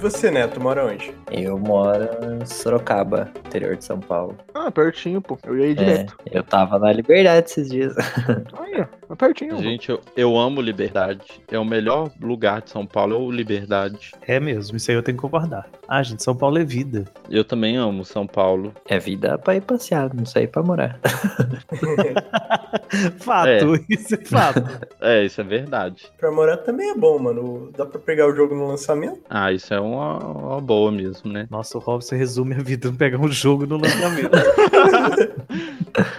você, Neto, mora onde? Eu moro em Sorocaba, interior de São Paulo. Ah, pertinho, pô. Eu ia ir direto. É, eu tava na Liberdade esses dias. Aí, ó. É pertinho. Gente, eu, eu amo Liberdade. É o melhor lugar de São Paulo, é o Liberdade. É mesmo, isso aí eu tenho que concordar. Ah, gente, São Paulo é vida. Eu também amo São Paulo. É vida pra ir passear, não sei pra morar. fato, isso é fato. É, isso é verdade. pra morar também é bom, mano. Dá pra pegar o jogo no lançamento? Ah, isso é uma, uma boa mesmo, né? Nossa, o Robson resume a vida não pegar um jogo no lançamento.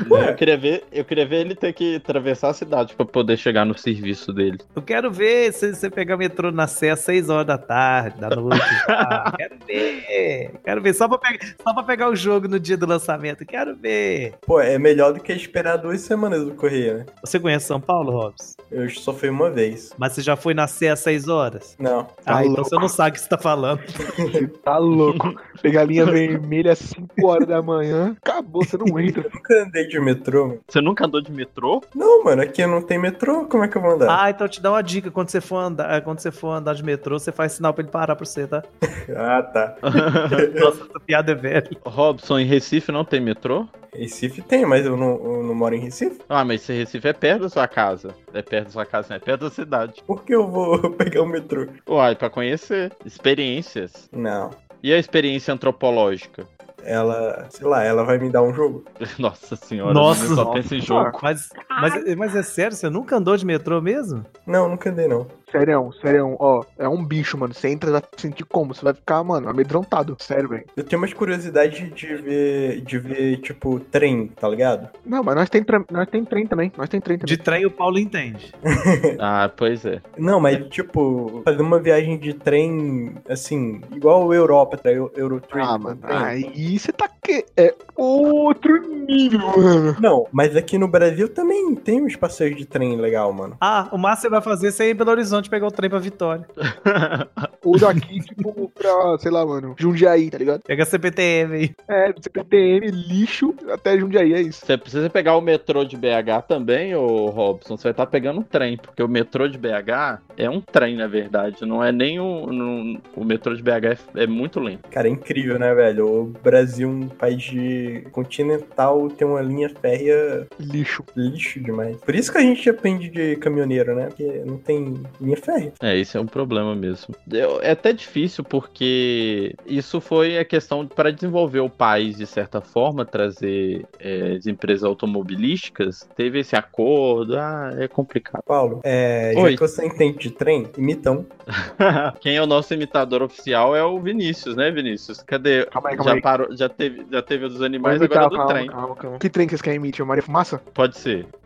Eu queria ver, eu queria ver ele ter que atravessar a cidade pra poder chegar no serviço dele. Eu quero ver se você pegar metrô na Sé às 6 horas da tarde, da noite. Ah, quero ver. Quero ver. Só pra, pegar, só pra pegar o jogo no dia do lançamento. Quero ver. Pô, é melhor do que esperar duas semanas do correio, né? Você conhece São Paulo, Robson? Eu só fui uma vez. Mas você já foi na Sé às 6 horas? Não. Ah, Tá então louco. você não sabe o que você tá falando. Você tá louco. Pegar a linha vermelha às 5 horas da manhã, acabou, você não entra. Eu nunca andei de metrô, mano. Você nunca andou de metrô? Não, mano, aqui não tem metrô, como é que eu vou andar? Ah, então te dá uma dica. Quando você for andar, eh, quando você for andar de metrô, você faz sinal pra ele parar pra você, tá? Ah, tá. Nossa, essa piada é velha. Robson, em Recife não tem metrô? Recife tem, mas eu não, eu não moro em Recife. Ah, mas esse Recife é perto da sua casa. É perto da sua casa, não é perto da cidade. Por que eu vou pegar o metrô? Uai, pra conhecer. Experiências. Não. E a experiência antropológica? Ela, sei lá, ela vai me dar um jogo. Nossa senhora, Nossa. só penso em jogo. Mas, mas, mas é sério, você nunca andou de metrô mesmo? Não, nunca andei, não. Sério, sério, ó, é um bicho, mano. Você entra, vai sentir como? Você vai ficar, mano, amedrontado. Sério, velho. Eu tenho umas curiosidades de ver, de ver, tipo, trem, tá ligado? Não, mas nós tem, nós tem trem também. Nós tem trem também. De trem o Paulo entende. Ah, pois é. Não, mas, tipo, fazer uma viagem de trem, assim, igual a Europa, tá? Eu- Eurotrip. Ah, mano, aí você tá que é outro nível, mano. Não, mas aqui no Brasil também tem uns passeios de trem legal, mano. Ah, o máximo que você vai fazer é você ir Belo Horizonte pegar o trem pra Vitória. Ou daqui, tipo, pra, sei lá, mano, Jundiaí, tá ligado? Pega a CPTM aí. É, CPTM, lixo, até Jundiaí, é isso. Você precisa pegar o metrô de BH também, ô Robson. Você vai estar pegando um trem, porque o metrô de BH é um trem, na verdade. Não é nem um. não- o metrô de BH é, é muito lento. Cara, é incrível, né, velho? O Brasil, um país de continental, tem uma linha férrea Lixo. lixo demais. Por isso que a gente depende de caminhoneiro, né? Porque não tem linha férrea. É, isso é um problema mesmo. Eu- é até difícil porque isso foi a questão para desenvolver o país de certa forma, trazer é, as empresas automobilísticas. Teve esse acordo, ah, é complicado. Paulo, é, já Oi. que você entende de trem, imitão. Quem é o nosso imitador oficial é o Vinícius, né, Vinícius? Cadê? Calma aí, calma já aí. parou, já teve, já teve o dos Imitar, agora é do calma, trem. calma, calma. Que trem que vocês querem emitir? Maria Fumaça? Pode ser.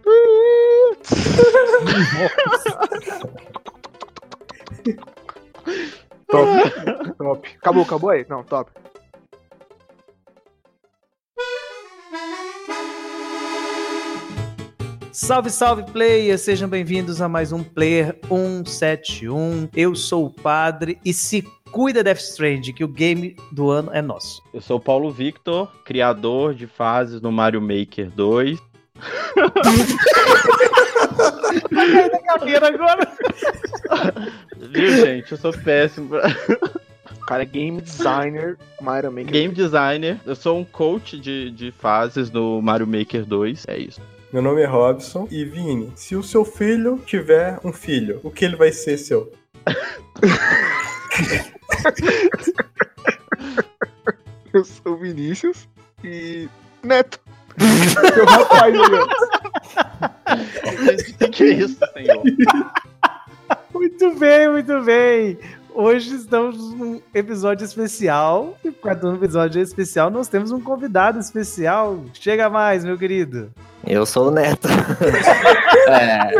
Top. top. Acabou, acabou aí? Não, top. Salve, salve, players! Sejam bem-vindos a mais um Player 171. Eu sou o padre e se cuida Death Strand, que o game do ano é nosso. Eu sou o Paulo Victor, criador de fases no Mario Maker 2. Cadeira agora! Viu, gente? Eu sou péssimo. cara é game designer, Myra Maker. Game designer. Eu sou um coach de, de fases no Mario Maker 2. É isso. Meu nome é Robson. E Vini, se o seu filho tiver um filho, o que ele vai ser seu? Eu sou o Vinícius e. Neto. Meu rapaz. O que é isso, senhor? Muito bem, muito bem! Hoje estamos num episódio especial. E por causa do episódio especial, nós temos um convidado especial. Chega mais, meu querido. Eu sou o Neto. É.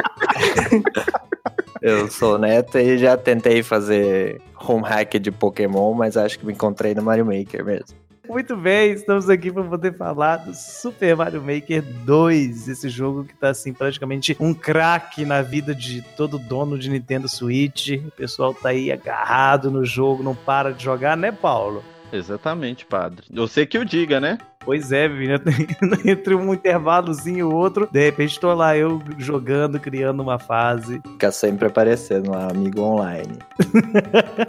Eu sou o Neto e já tentei fazer home hack de Pokémon, mas acho que me encontrei no Mario Maker mesmo. Muito bem, estamos aqui para poder falar do Super Mario Maker 2, esse jogo que tá assim praticamente um craque na vida de todo dono de Nintendo Switch. O pessoal tá aí agarrado no jogo, não para de jogar, né, Paulo? Exatamente, padre. Eu sei que eu diga, né? Pois é, menina. Entre um intervalozinho e o outro, de repente tô lá eu jogando, criando uma fase. Fica sempre aparecendo lá, amigo online.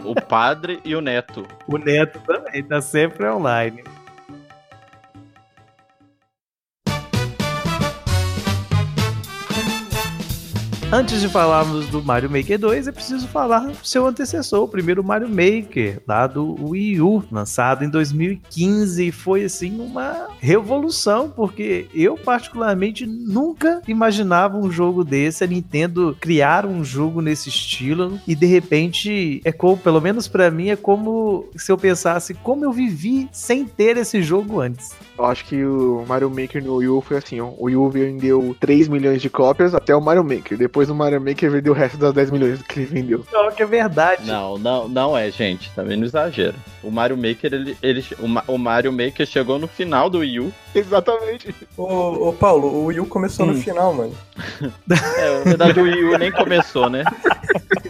O padre e o neto. O neto também tá sempre online. Antes de falarmos do Mario Maker 2, é preciso falar do seu antecessor, o primeiro Mario Maker, lá do Wii U, lançado em 2015. Foi assim uma revolução, porque eu particularmente nunca imaginava um jogo desse, a Nintendo criar um jogo nesse estilo e de repente é como, pelo menos pra mim, é como se eu pensasse como eu vivi sem ter esse jogo antes. Eu acho que o Mario Maker no Wii U foi assim, ó. O Wii U vendeu 3 milhões de cópias até o Mario Maker. Depois o Mario Maker vendeu o resto das 10 milhões que ele vendeu. Pior que é verdade. Não, não, não é, gente. Também não exagero. O Mario Maker, ele, ele, o, o Mario Maker chegou no final do Wii U. Exatamente. Ô, ô, Paulo, o Wii U começou no Hum. final, mano. É, na verdade, o Wii U nem começou, né?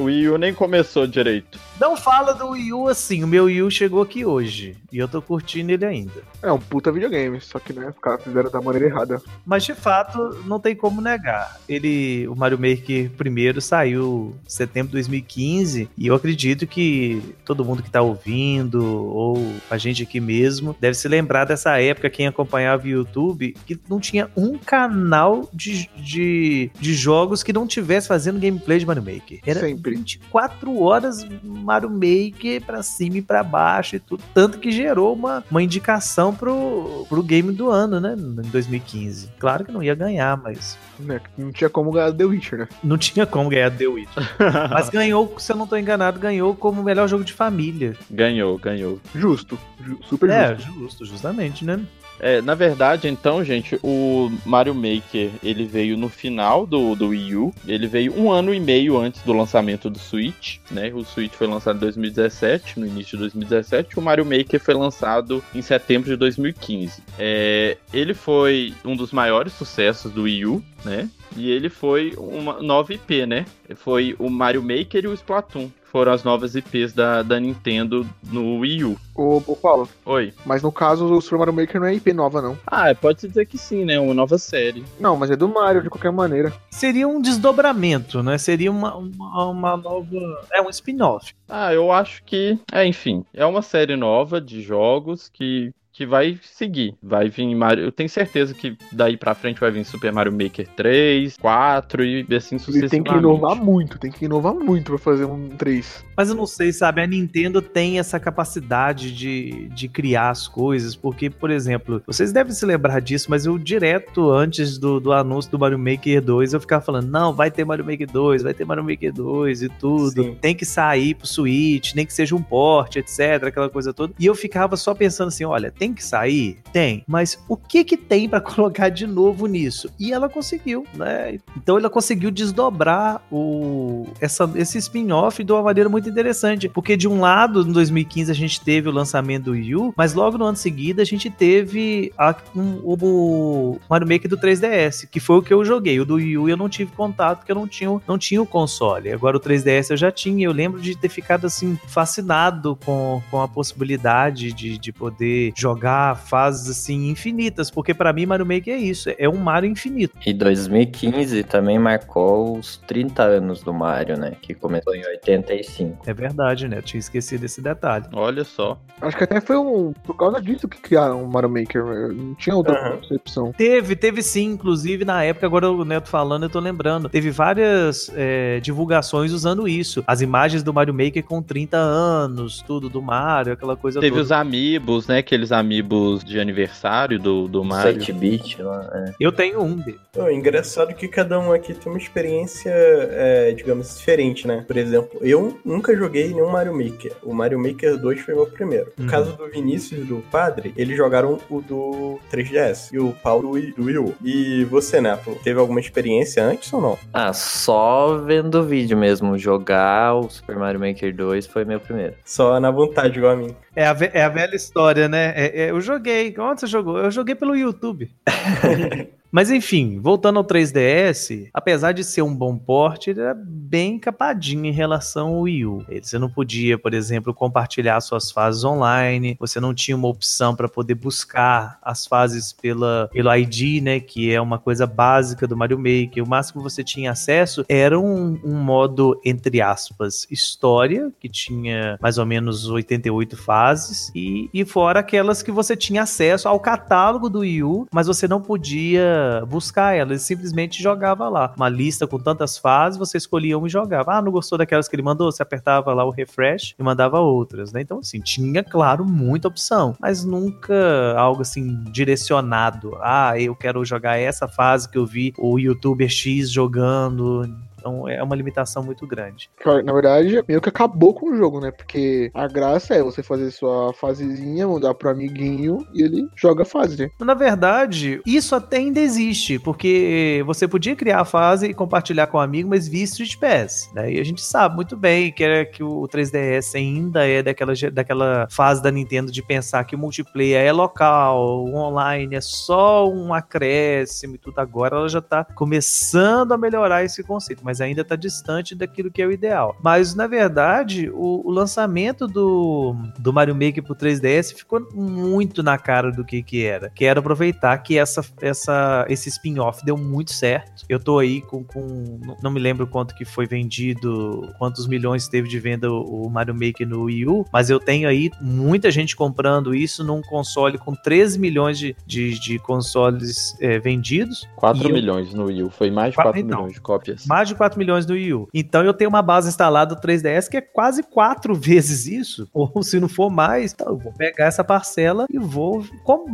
O Wii U nem começou direito. Não fala do Wii U assim, o meu Wii U chegou aqui hoje e eu tô curtindo ele ainda. É um puta videogame, só que né, os caras fizeram da maneira errada. Mas de fato, não tem como negar. Ele, o Mario Maker primeiro saiu em setembro de 2015 e eu acredito que todo mundo que tá ouvindo ou a gente aqui mesmo deve se lembrar dessa época quem acompanhava o YouTube que não tinha um canal de, de, de jogos que não tivesse fazendo gameplay de Mario Maker. Era Sempre. 24 horas Mario Maker pra cima e pra baixo e tudo. Tanto que gerou uma, uma indicação pro, pro game do ano, né? Em 2015. Claro que não ia ganhar, mas Né? Não tinha como ganhar The Witcher, né? não tinha como ganhar The Witcher. Mas ganhou, se eu não tô enganado, ganhou como melhor jogo de família. Ganhou, ganhou. Justo. Ju- super É, justo. justo, justamente, né? É, na verdade, então, gente, o Mario Maker, ele veio no final do, do Wii U. Ele veio um ano e meio antes do lançamento do Switch, né? O Switch foi lançado em 2017, no início de 2017. O Mario Maker foi lançado em setembro de 2015. É, ele foi um dos maiores sucessos do Wii U, né? E ele foi uma nova IP, né? Foi o Mario Maker e o Splatoon. Foram as novas IPs da, da Nintendo no Wii U. Ô, ô, Paulo, Oi. mas no caso o Super Mario Maker não é IP nova, não. Ah, pode-se dizer que sim, né? Uma nova série. Não, mas é do Mario, de qualquer maneira. Seria um desdobramento, né? Seria uma, uma, uma nova. É um spin-off. Ah, eu acho que. É, enfim. É uma série nova de jogos que. Que vai seguir. Vai vir Mario. Eu tenho certeza que daí pra frente vai vir Super Mario Maker 3, 4 e assim Ele sucessivamente. tem que inovar muito, tem que inovar muito pra fazer um 3. Mas eu não sei, sabe? A Nintendo tem essa capacidade de, de criar as coisas, porque, por exemplo, vocês devem se lembrar disso, mas eu direto antes do, do anúncio do Mario Maker 2, eu ficava falando: não, vai ter Mario Maker 2, vai ter Mario Maker 2 e tudo. Sim. Tem que sair pro Switch, nem que seja um port, etc, aquela coisa toda. E eu ficava só pensando assim: olha, tem que sair? Tem. Mas o que que tem pra colocar de novo nisso? E ela conseguiu, né? Então ela conseguiu desdobrar o, essa, esse spin-off de uma maneira muito interessante. Porque de um lado, em 2015, a gente teve o lançamento do Wii U, mas logo no ano seguinte a gente teve a- um- o Mario Maker do 3DS, que foi o que eu joguei. O do Wii U eu não tive contato porque eu não tinha, não tinha o console. Agora o 3DS eu já tinha. Eu lembro de ter ficado assim, fascinado com, com a possibilidade de, de poder jogar fases assim infinitas. Porque pra mim, Mario Maker é isso, é um Mario infinito. E 2015 também marcou os 30 anos do Mario, né? Que começou em 85. É verdade, né? Eu tinha esquecido esse detalhe. Olha só. Acho que até foi um, por causa disso que criaram o Mario Maker. né? Não tinha outra Aham. concepção. Teve, teve sim, inclusive na época, agora o Neto falando, eu tô lembrando. Teve várias é, divulgações usando isso. As imagens do Mario Maker com 30 anos, tudo do Mario, aquela coisa Teve toda. os amiibos, né? Aqueles amiibos de aniversário do, do Mario. 7-bit lá, é. Eu tenho um dele. Pô, engraçado que cada um aqui tem uma experiência, é, digamos, diferente, né? Por exemplo, eu nunca joguei nenhum Mario Maker. O Mario Maker 2 foi meu primeiro. Uhum. No caso do Vinícius e do Padre, eles jogaram o do 3DS e o Paulo do Wii U. E você, Neto, teve alguma experiência antes ou não? Ah, só vendo o vídeo mesmo. Jogar o Super Mario Maker 2 foi meu primeiro. Só na vontade, igual a mim. É a, é a velha história, né? É- é, eu joguei. Onde você jogou? Eu joguei pelo YouTube. Mas enfim, voltando ao 3DS, apesar de ser um bom porte, ele era bem capadinho em relação ao Wii U. Você não podia, por exemplo, compartilhar suas fases online, você não tinha uma opção para poder buscar as fases pela, pelo ID, né, que é uma coisa básica do Mario Maker. O máximo que você tinha acesso era um, um modo, entre aspas, história, que tinha mais ou menos 88 fases, e, e fora aquelas que você tinha acesso ao catálogo do Wii U, mas você não podia buscar elas, simplesmente jogava lá. Uma lista com tantas fases, você escolhia uma e jogava. Ah, não gostou daquelas que ele mandou? Você apertava lá o refresh e mandava outras, né? Então, assim, tinha, claro, muita opção, mas nunca algo assim direcionado. Ah, eu quero jogar essa fase que eu vi o youtuber X jogando então é uma limitação muito grande. Na verdade, meio que acabou com o jogo, né? Porque a graça é você fazer sua fasezinha, mandar pro amiguinho e ele joga a fase, né? Na verdade, isso até ainda existe, porque você podia criar a fase e compartilhar com o um amigo, mas via Street Pass. Né? E a gente sabe muito bem que, é, que o 3DS ainda é daquela, daquela fase da Nintendo de pensar que o multiplayer é local, o online é só um acréscimo e tudo. Agora ela já tá começando a melhorar esse conceito mas ainda está distante daquilo que é o ideal. Mas, na verdade, o, o lançamento do, do Mario Maker pro 3DS ficou muito na cara do que que era. Quero aproveitar que essa, essa, esse spin-off deu muito certo. Eu tô aí com, com, não me lembro quanto que foi vendido, quantos milhões teve de venda o, o Mario Maker no Wii U, mas eu tenho aí muita gente comprando isso num console com 13 milhões de, de, de consoles é, vendidos. 4 milhões eu... no Wii U, foi mais de 4 então, milhões de cópias. Mais de 4 milhões do Wii U. Então eu tenho uma base instalada do 3DS que é quase quatro vezes isso, ou se não for mais, então eu vou pegar essa parcela e vou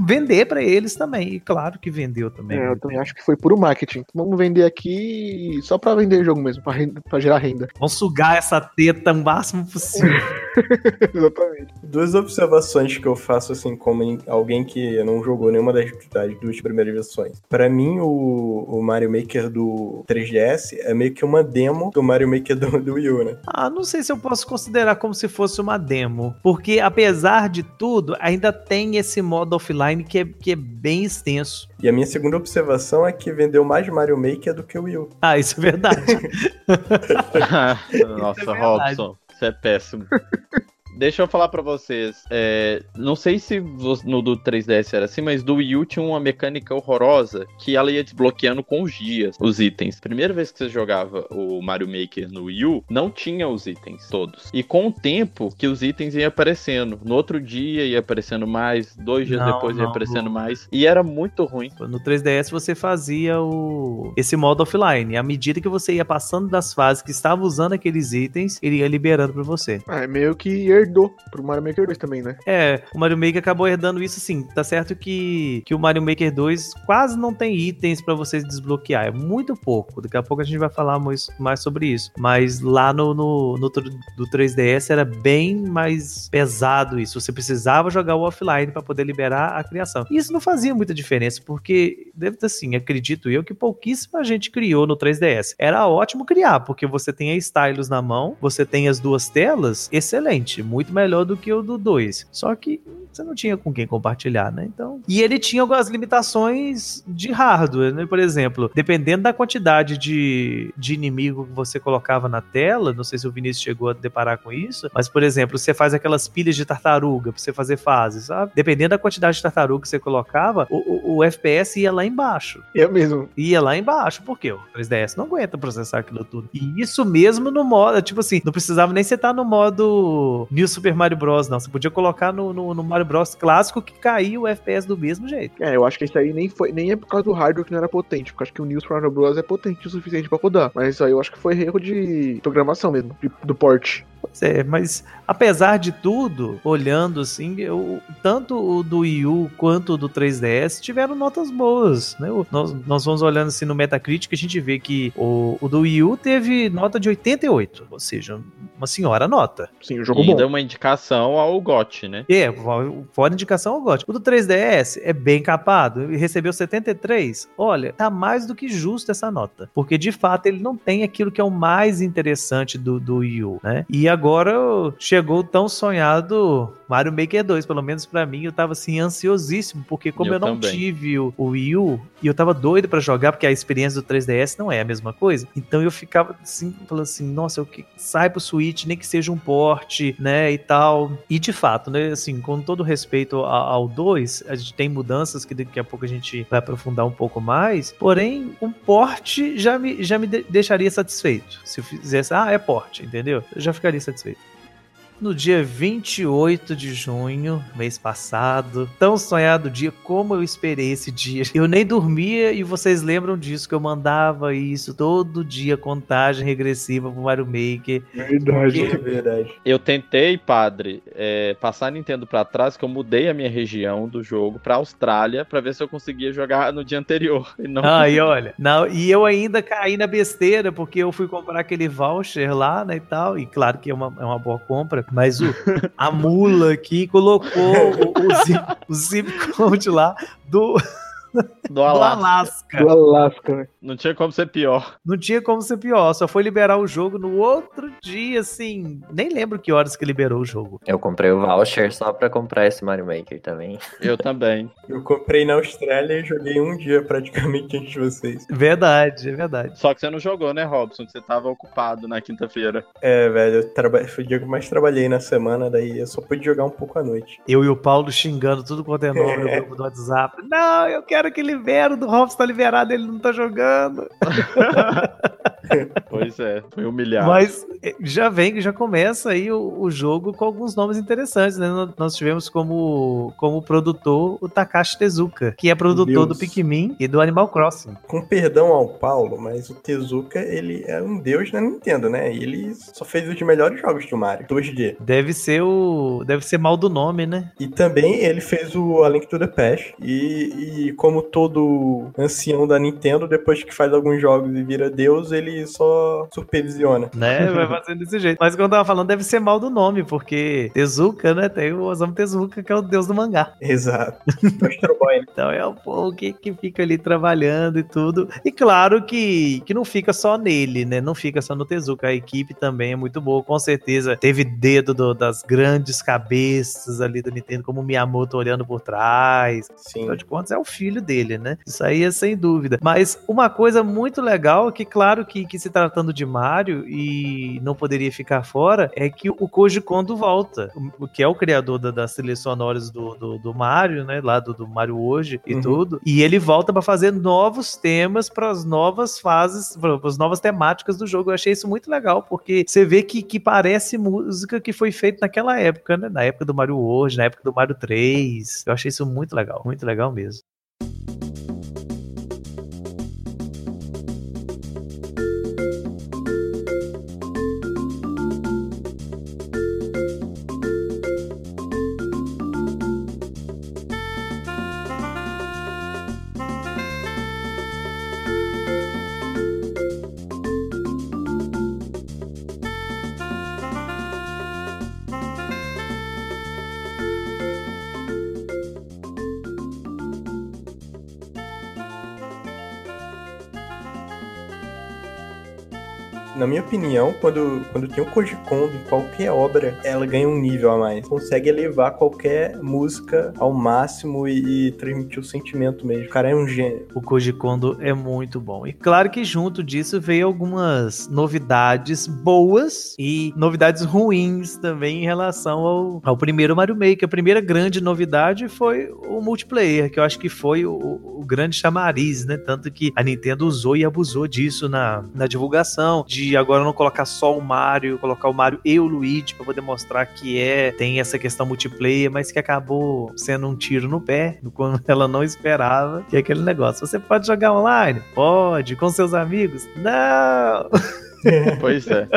vender para eles também. E claro que vendeu também. É, eu também acho que foi puro marketing. Vamos vender aqui só para vender jogo mesmo, para gerar renda. Vamos sugar essa teta o máximo possível. Exatamente. Duas observações que eu faço assim como alguém que não jogou nenhuma das, das duas primeiras versões. Para mim o, o Mario Maker do 3DS é meio que uma demo do Mario Maker do, do Wii U, né? Ah, não sei se eu posso considerar como se fosse uma demo. Porque, apesar de tudo, ainda tem esse modo offline que é, que é bem extenso. E a minha segunda observação é que vendeu mais Mario Maker do que o Wii U. Ah, isso é verdade. Nossa, isso é verdade. Robson, isso é péssimo. Deixa eu falar para vocês. É, não sei se no do 3DS era assim, mas do Wii U tinha uma mecânica horrorosa que ela ia desbloqueando com os dias os itens. Primeira vez que você jogava o Mario Maker no Wii U, não tinha os itens todos. E com o tempo que os itens iam aparecendo. No outro dia ia aparecendo mais, dois dias não, depois não, ia aparecendo não. mais. E era muito ruim. No 3DS você fazia o esse modo offline. À medida que você ia passando das fases que estava usando aqueles itens, ele ia liberando para você. Ah, é meio que herdou pro Mario Maker 2 também, né? É, o Mario Maker acabou herdando isso sim. Tá certo que, que o Mario Maker 2 quase não tem itens para vocês desbloquear. É muito pouco. Daqui a pouco a gente vai falar mais, mais sobre isso. Mas lá no, no, no do 3DS era bem mais pesado isso. Você precisava jogar o offline para poder liberar a criação. E isso não fazia muita diferença, porque, deve assim, acredito eu que pouquíssima gente criou no 3DS. Era ótimo criar, porque você tem a stylus na mão, você tem as duas telas, excelente muito melhor do que o do 2. Só que você não tinha com quem compartilhar, né? Então. E ele tinha algumas limitações de hardware, né? Por exemplo, dependendo da quantidade de, de inimigo que você colocava na tela, não sei se o Vinícius chegou a deparar com isso, mas, por exemplo, você faz aquelas pilhas de tartaruga pra você fazer fases, sabe? Dependendo da quantidade de tartaruga que você colocava, o, o, o FPS ia lá embaixo. Eu mesmo. Ia lá embaixo, porque o 3DS não aguenta processar aquilo tudo. E isso mesmo no modo, tipo assim, não precisava nem você estar no modo New Super Mario Bros, não. Você podia colocar no, no, no Mario Bros clássico que caiu o FPS do mesmo jeito. É, eu acho que isso aí nem foi nem é por causa do hardware que não era potente, porque acho que o New Super Mario Bros é potente o suficiente para rodar. Mas isso aí eu acho que foi erro de programação mesmo, de, do port. É, mas apesar de tudo, olhando assim, eu, tanto o do Wii U quanto o do 3DS tiveram notas boas, né? Nós, nós vamos olhando assim no Metacritic, a gente vê que o, o do Wii U teve nota de 88, ou seja, uma senhora nota. Sim, o jogo e bom. deu uma indicação ao GOT, né? É, fora indicação ao GOT. O do 3DS é bem capado, recebeu 73. Olha, tá mais do que justo essa nota, porque de fato ele não tem aquilo que é o mais interessante do, do Wii U, né? E agora chegou o tão sonhado Mario Maker 2, pelo menos pra mim, eu tava assim ansiosíssimo, porque como eu, Eu não tive o, o Wii U e eu tava doido pra jogar, porque a experiência do 3DS não é a mesma coisa. Então eu ficava assim, falando assim, nossa, eu que sai pro Switch, nem que seja um porte, né, e tal. E de fato, né, assim, com todo respeito ao 2, a gente tem mudanças que daqui a pouco a gente vai aprofundar um pouco mais, porém, um porte já me, já me de- deixaria satisfeito. Se eu fizesse, ah, é porte, entendeu? Eu já ficaria satisfeito. No dia 28 de junho, mês passado, tão sonhado dia, como eu esperei esse dia. Eu nem dormia e vocês lembram disso, que eu mandava isso todo dia, contagem regressiva pro Mario Maker. Verdade. É verdade. Eu tentei, padre, é, passar a Nintendo pra trás, que eu mudei a minha região do jogo pra Austrália pra ver se eu conseguia jogar no dia anterior. E não Ah, e olha, não, e eu ainda caí na besteira, porque eu fui comprar aquele voucher lá, né, e tal, e claro que é uma, é uma boa compra, mas o, a mula aqui colocou o, o, zip, o zip code lá do, do do Alasca. Alasca. Do Alasca, né? Não tinha como ser pior. Não tinha como ser pior, só foi liberar o jogo no outro dia, assim, nem lembro que horas que liberou o jogo. Eu comprei o voucher só pra comprar esse Mario Maker também. Eu também. Eu comprei na Austrália e joguei um dia praticamente antes de vocês. Verdade, é verdade. Só que você não jogou, né, Robson? Você tava ocupado na quinta-feira. É, velho, eu traba... foi o dia que eu mais trabalhei na semana, daí eu só pude jogar um pouco à noite. Eu e o Paulo xingando tudo quanto é nome no grupo do WhatsApp. Não, eu quero que libere, o do Robson tá liberado, ele não tá jogando. Pois é, foi humilhado. Mas eh, já vem, já começa aí o, o jogo com alguns nomes interessantes, né? Nós- tivemos como, como produtor o Takashi Tezuka, que é produtor Deus. do Pikmin e do Animal Crossing. Com perdão ao Paulo, mas o Tezuka, ele é um deus na Nintendo, né? E ele só fez os melhores jogos do Mario, 2D. Deve ser o. Deve ser mal do nome, né? E também ele fez o A Link to the Past. E, e como todo ancião da Nintendo, depois que faz alguns jogos e vira deus, ele só supervisiona. Né? Vai fazendo desse jeito. Mas quando eu tava falando, deve ser mal do nome, porque Tezuka, né? Tem o Osamu Tezuka, que é o deus do mangá. Exato. Astro Boy, né? Então é o povo que, que fica ali trabalhando e tudo. E claro que, que não fica só nele, né? Não fica só no Tezuka. A equipe também é muito boa, com certeza. Teve dedo do- das grandes cabeças ali do Nintendo, como o Miyamoto olhando por trás. Sim. Afinal de contas, é o filho dele, né? Isso aí é sem dúvida. Mas uma coisa muito legal, que claro que, que se tratando de Mario e não poderia ficar fora, é que o Koji Kondo volta, o que é o criador da- das trilhas sonoras do, do, do Mario, né? Lá do, do Mario hoje e Uhum. tudo. E ele volta pra fazer novos temas para as novas fases, para as novas temáticas do jogo. Eu achei isso muito legal, porque você vê que, que parece música que foi feita naquela época, né? Na época do Mario hoje, na época do Mario 3. Eu achei isso muito legal, muito legal mesmo. Na minha opinião, quando, quando tem o Koji Kondo em qualquer obra, ela ganha um nível a mais. Consegue elevar qualquer música ao máximo e, e transmitir o sentimento mesmo. O cara é um gênio. O Koji Kondo é muito bom. E claro que junto disso veio algumas novidades boas e novidades ruins também em relação ao, ao primeiro Mario Maker. A primeira grande novidade foi o multiplayer, que eu acho que foi o, o grande chamariz, né? Tanto que a Nintendo usou e abusou disso na, na divulgação, de agora não colocar só o Mario, colocar o Mario e o Luigi para poder mostrar que é, tem essa questão multiplayer, mas que acabou sendo um tiro no pé, quando ela não esperava, que é aquele negócio. Você pode jogar online? Pode. Com seus amigos? Não! Pois é.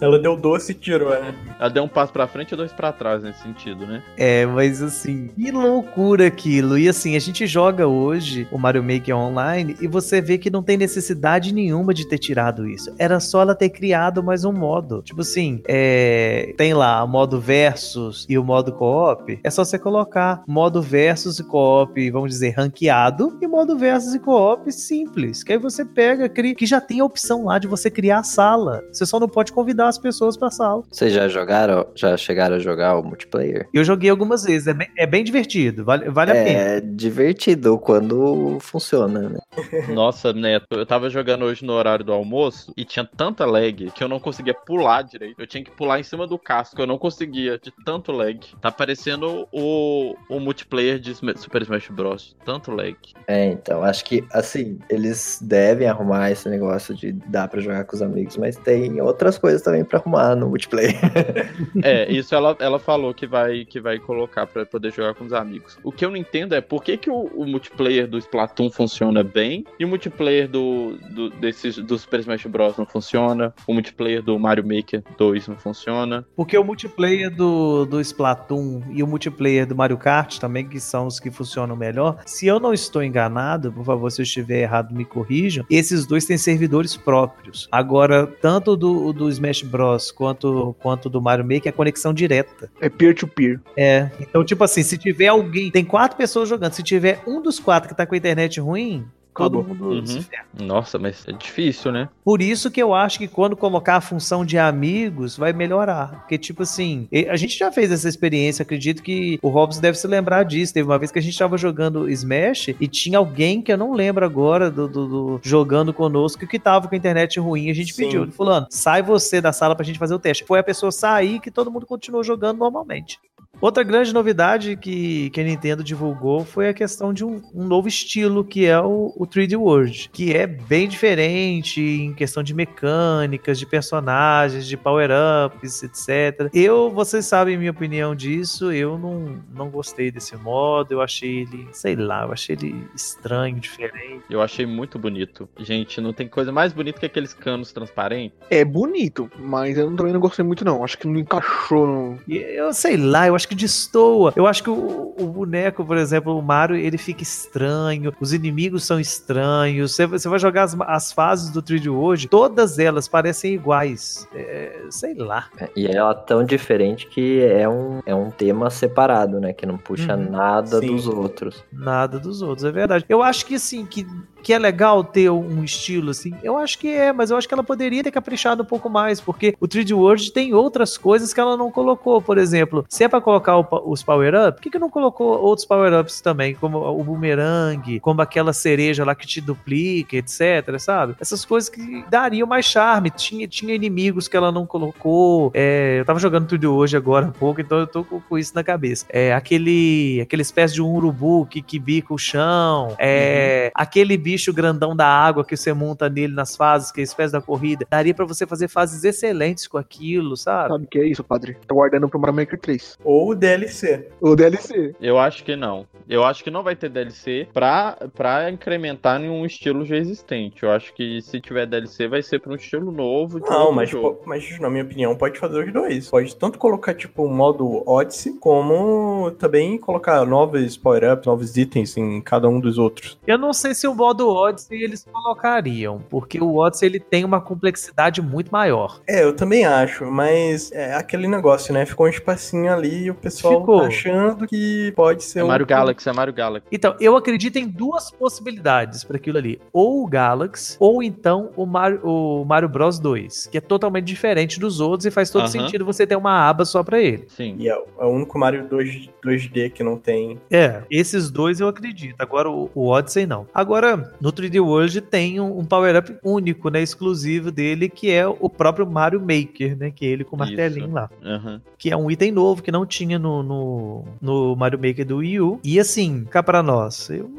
Ela deu doce e tirou, né? Ela deu um passo pra frente e dois pra trás nesse sentido, né? É, mas assim, que loucura aquilo. E assim, a gente joga hoje o Mario Maker online e você vê que não tem necessidade nenhuma de ter tirado isso. Era só ela ter criado mais um modo. Tipo assim, é, tem lá o modo versus e o modo co-op. É só você colocar modo versus e co-op, vamos dizer, ranqueado, e modo versus e co-op simples. Que aí você pega, cria, que já tem a opção lá de você criar a sala. Você só não pode convidar as pessoas pra sala. Vocês já jogaram, já chegaram a jogar o multiplayer? Eu joguei algumas vezes, é bem, é bem divertido, vale, vale a pena. É divertido quando funciona, né? Nossa, Neto, eu tava jogando hoje no horário do almoço e tinha tanta lag que eu não conseguia pular direito. Eu tinha que pular em cima do casco, eu não conseguia de tanto lag. Tá parecendo o, o multiplayer de Super Smash Bros. Tanto lag. É, então, acho que, assim, eles devem arrumar esse negócio de dar pra jogar com os amigos, mas tem outras coisas também pra arrumar no multiplayer. É, isso ela, ela falou que vai, que vai colocar pra poder jogar com os amigos. O que eu não entendo é por que, que o, o multiplayer do Splatoon funciona bem e o multiplayer do, do, desses, do Super Smash Bros. não funciona, o multiplayer do Mario Maker 2 não funciona. Porque o multiplayer do, do Splatoon e o multiplayer do Mario Kart também, que são os que funcionam melhor, se eu não estou enganado, por favor, se eu estiver errado, me corrijam, esses dois têm servidores próprios. Agora, tanto do, do Smash Bros. quanto, quanto do Mario Maker é conexão direta. É peer-to-peer. É. Então, tipo assim, se tiver alguém, tem quatro pessoas jogando, se tiver um dos quatro que tá com a internet ruim, todo Acabou. mundo Uhum. se ferra. Nossa, mas é difícil, né? Por isso que eu acho que quando colocar a função de amigos, vai melhorar. Porque, tipo assim, e- a gente já fez essa experiência, acredito que o Robson deve se lembrar disso. Teve uma vez que a gente tava jogando Smash e tinha alguém que eu não lembro agora do, do- do- jogando conosco que tava com a internet ruim. A gente Sim. pediu, fulano, sai você da sala pra gente fazer o teste. Foi a pessoa sair que todo mundo continuou jogando normalmente. Outra grande novidade que, que a Nintendo divulgou foi a questão de um, um novo estilo, que é o, o 3D World, que é bem diferente em questão de mecânicas, de personagens, de power-ups, etc. Eu, vocês sabem minha opinião disso, eu não, não gostei desse modo, eu achei ele, sei lá, eu achei ele estranho, diferente. Eu achei muito bonito. Gente, não tem coisa mais bonita que aqueles canos transparentes. É bonito, mas eu também não gostei muito, não. Acho que não encaixou. No... Eu sei lá, eu acho que destoa. Eu acho que o, o boneco, por exemplo, o Mario, ele fica estranho, os inimigos são estranhos. Você, você vai jogar as, as fases do 3D World, todas elas parecem iguais. É, sei lá. E ela é tão diferente que é um, é um tema separado, né? Que não puxa Uhum. nada Sim. dos outros. Nada dos outros, é verdade. Eu acho que assim, que, que é legal ter um estilo assim. Eu acho que é, mas eu acho que ela poderia ter caprichado um pouco mais, porque o 3D World tem outras coisas que ela não colocou. Por exemplo, se é pra colocar o os power-ups, por que, que não colocou outros power-ups também? Como o boomerang, como aquela cereja lá que te duplica, etc, sabe? Essas coisas que dariam mais charme. Tinha, tinha inimigos que ela não colocou. É, eu tava jogando tudo hoje agora há pouco, então eu tô com, com isso na cabeça. É aquele, aquele espécie de um urubu que, que bica o chão. É aquele bicho grandão da água que você monta nele nas fases, que é a espécie da corrida. Daria pra você fazer fases excelentes com aquilo, sabe? Sabe o que é isso, padre? Tô guardando pro Mario Maker 3. Ou DLC. O DLC. Eu acho que não. Eu acho que não vai ter DLC pra, pra incrementar em um estilo já existente. Eu acho que se tiver DLC vai ser pra um estilo novo. de Não, outro mas, jogo. po- mas na minha opinião pode fazer os dois. Pode tanto colocar tipo um modo Odyssey, como também colocar novos power-ups, novos itens em cada um dos outros. Eu não sei se o modo Odyssey eles colocariam, porque o Odyssey ele tem uma complexidade muito maior. É, eu também acho, mas é aquele negócio, né? Ficou um espacinho ali e o pessoal Ficou. tá achando que pode ser É um... Mario Galaxy, é Mario Galaxy. Então, eu acredito em duas possibilidades para aquilo ali. Ou o Galaxy, ou então o Mario, o Mario Bros 2, que é totalmente diferente dos outros e faz todo Aham. sentido você ter uma aba só para ele. Sim. E é é o único Mario 2, 2D que não tem. É, esses dois eu acredito. Agora o, o Odyssey não. Agora, no 3D World tem um, um power-up único, né? Exclusivo dele, que é o próprio Mario Maker, né? Que é ele com o martelinho Isso. lá. Aham. Que é um item novo que não tinha no, no, no Mario Maker do Wii U. E assim, cá pra nós, eu,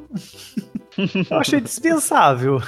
eu achei dispensável.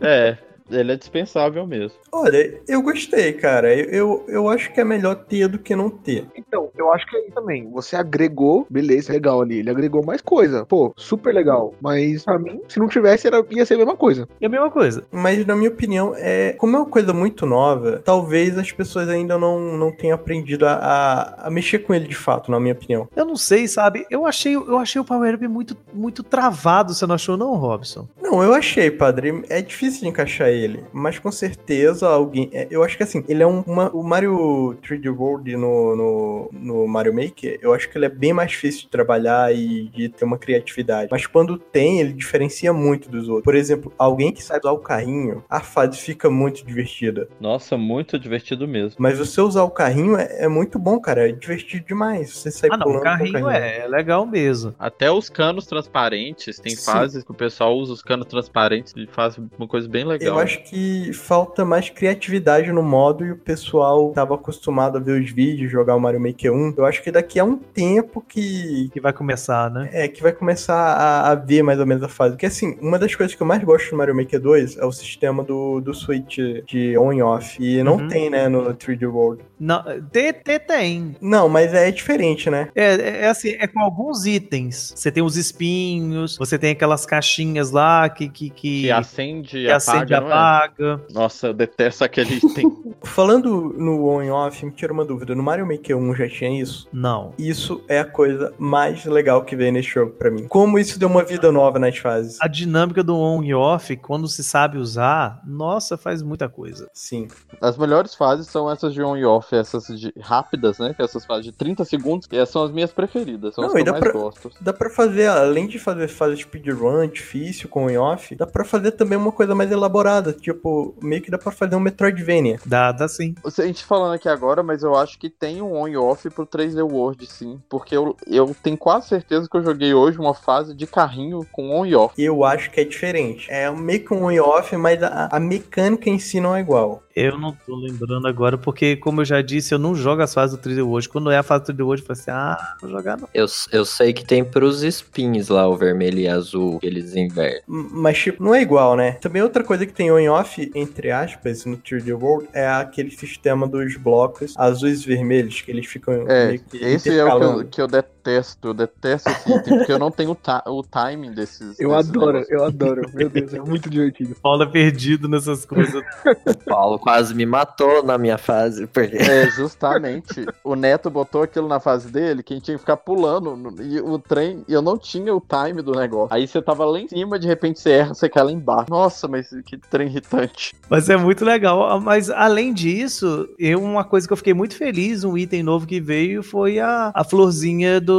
É, ele é dispensável mesmo. Olha, eu gostei, cara. Eu, eu, eu acho que é melhor ter do que não ter. Então, eu acho que é isso também. Você agregou, beleza, legal ali. Ele agregou mais coisa. Pô, super legal. Mas pra mim, se não tivesse, era, ia ser a mesma coisa. É a mesma coisa. Mas na minha opinião, é como é uma coisa muito nova, talvez as pessoas ainda não, não tenham aprendido a, a, a mexer com ele de fato, na minha opinião. Eu não sei, sabe? Eu achei, eu achei o Power Up muito, muito travado, você não achou, não, Robson? Não, eu achei, padre. É difícil de encaixar ele. Mas com certeza alguém. é, Eu acho que assim, ele é um. Uma, o Mario 3D World no, no, no Mario Maker, eu acho que ele é bem mais difícil de trabalhar e de ter uma criatividade. Mas quando tem, ele diferencia muito dos outros. Por exemplo, alguém que sabe usar o carrinho, a fase fica muito divertida. Nossa, muito divertido mesmo. Mas você usar o carrinho é, é muito bom, cara. É divertido demais. Você sai Ah, não, pulando o com carrinho é, é legal mesmo. Até os canos transparentes, tem Sim. fases que o pessoal usa os canos transparentes e faz uma coisa bem legal. Eu acho que falta mais criatividade no modo e o pessoal tava acostumado a ver os vídeos, jogar o Mario Maker 1. Eu acho que daqui a um tempo que. Que vai começar, né? É, que vai começar a, a ver mais ou menos a fase. Porque assim, uma das coisas que eu mais gosto do Mario Maker 2 é o sistema do, do Switch de on e off. E não Uhum. tem, né, no 3D World. Não, TT tem. Não, mas é diferente, né? É, é, é assim, é com alguns itens. Você tem os espinhos, você tem aquelas caixinhas lá que, que, que, Que acende e acende apaga, é? Nossa, eu detesto aquele item. Falando no on e off, me tira uma dúvida. No Mario Maker 1 já tinha isso? Não. Isso é a coisa mais legal que veio nesse jogo pra mim. Como isso deu uma vida nova nas fases. A dinâmica do on e off, quando se sabe usar, nossa, faz muita coisa. Sim. As melhores fases são essas de on e off, essas de rápidas, né? Que essas fases de 30 segundos, e essas são as minhas preferidas, são Não, as que e eu dá mais pra- gosto. Dá pra fazer, além de fazer fase speedrun difícil com on e off, dá pra fazer também uma coisa mais elaborada. Tipo, meio que dá pra fazer um Metroidvania. Dá, dá sim. A gente falando aqui agora, mas eu acho que tem um on e off pro 3D World, sim. Porque eu, eu tenho quase certeza que eu joguei hoje uma fase de carrinho com on e off. Eu acho que é diferente. É meio que um on e off, mas a, a mecânica em si não é igual. Eu não tô lembrando agora, porque, como eu já disse, eu não jogo as fases do 3D World. Quando é a fase do 3D World, eu falo assim, ah, vou jogar não. Eu, eu sei que tem pros spins lá, o vermelho e azul, que eles invertem. Mas, tipo, não é igual, né? Também outra coisa que tem on e off, entre aspas, no 3D World, é aquele sistema dos blocos azuis e vermelhos, que eles ficam É, esse é o que eu, que eu detesto. Eu detesto esse item, porque eu não tenho ta- o timing desses. Eu desses adoro, negócios. eu adoro. Meu Deus, é muito divertido. Paula perdido nessas coisas. O Paulo quase me matou na minha fase, porque É, justamente. o Neto botou aquilo na fase dele, quem tinha que ficar pulando. no- e o trem, e eu não tinha o time do negócio. Aí você tava lá em cima, de repente você erra, você cai lá embaixo. Nossa, mas que trem irritante. Mas é muito legal. Mas além disso, eu, uma coisa que eu fiquei muito feliz, um item novo que veio foi a, a florzinha do,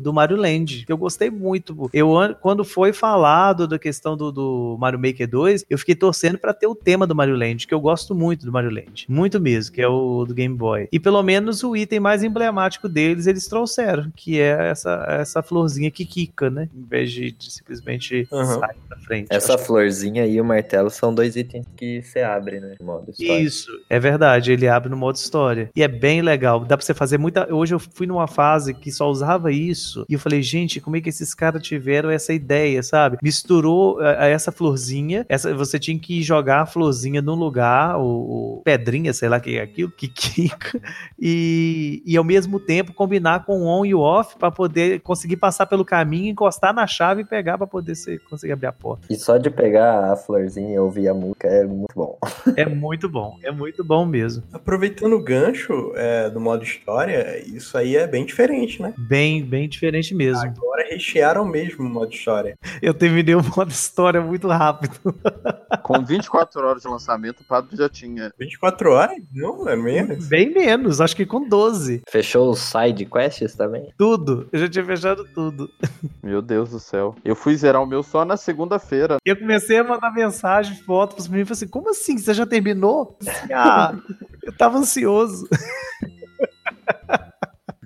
do Mario Land, que eu gostei muito. Eu, an- quando foi falado da questão do, do Mario Maker 2, eu fiquei torcendo pra ter o tema do Mario Land, que eu gosto muito do Mario Land. Muito mesmo, que é o do Game Boy. E pelo menos o item mais emblemático deles eles trouxeram, que é essa, essa florzinha que quica, né? Em vez de, de simplesmente Aham. sair pra frente. essa florzinha e o martelo são dois itens que você abre, né? de Modo história. Isso, é verdade, ele abre no modo história. E é bem legal, dá pra você fazer muita. Hoje eu fui numa fase que só usava isso, e eu falei, gente, como é que esses caras tiveram essa ideia, sabe? Misturou eh, essa florzinha, essa, você tinha que jogar a florzinha num lugar, o, o pedrinha, sei lá que é aquilo, que quica, e, e ao mesmo tempo combinar com o on e o off pra poder conseguir passar pelo caminho, encostar na chave e pegar pra poder você conseguir abrir a porta. E só de pegar a florzinha e ouvir a música é muito bom. É muito bom, é muito bom mesmo. Aproveitando o gancho é, do modo história, isso aí é bem diferente, né? Bem, bem diferente mesmo. Agora rechearam mesmo o modo história. Eu terminei o modo história muito rápido. Com 24 horas de lançamento, o padre já tinha. 24 horas? Não, é menos. Bem menos, acho que com 12. Fechou os side quests também? Tudo. Eu já tinha fechado tudo. Meu Deus do céu. Eu fui zerar o meu só na segunda-feira. E eu comecei a mandar mensagem, foto pros meninos. Falei assim, como assim? Você já terminou? Assim, ah, eu tava ansioso.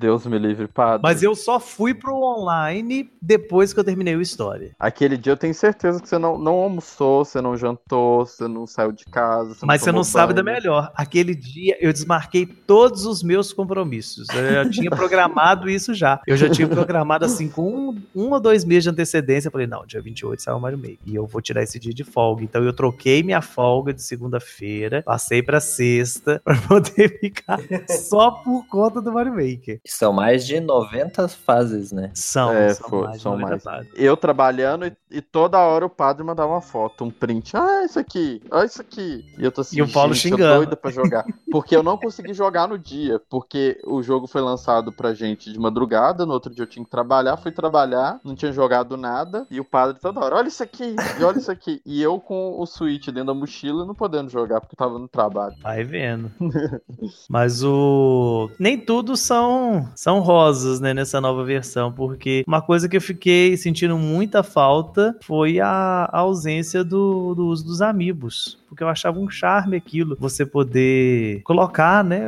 Deus me livre, padre. Mas eu só fui pro online depois que eu terminei o História. Aquele dia eu tenho certeza que você não, não almoçou, você não jantou, você não saiu de casa. Mas você tomou não sabe da banho. melhor. Aquele dia eu desmarquei todos os meus compromissos. Eu já tinha programado isso já. Eu já tinha programado assim com um, um ou dois meses de antecedência. Eu falei, não, dia 28 sai o Mario Maker. E eu vou tirar esse dia de folga. Então eu troquei minha folga de segunda-feira, passei pra sexta, pra poder ficar só por conta do Mario Maker. São mais de 90 fases, né? São, É, são foi- mais, são 90 mais. Eu trabalhando e, e toda hora o padre mandava uma foto, um print. Ah, isso aqui, olha isso aqui. E eu tô assim, E o Paulo gente, xingando. eu doido pra jogar. Porque eu não consegui jogar no dia, porque o jogo foi lançado pra gente de madrugada, no outro dia eu tinha que trabalhar, fui trabalhar, não tinha jogado nada, e o padre toda hora, olha isso aqui, e olha isso aqui. E eu com o Switch dentro da mochila não podendo jogar, porque tava no trabalho. Vai vendo. Mas o. Nem tudo são são, rosas, né, nessa nova versão, porque uma coisa que eu fiquei sentindo muita falta foi a, a ausência do, do uso dos amigos porque eu achava um charme aquilo, você poder colocar, né,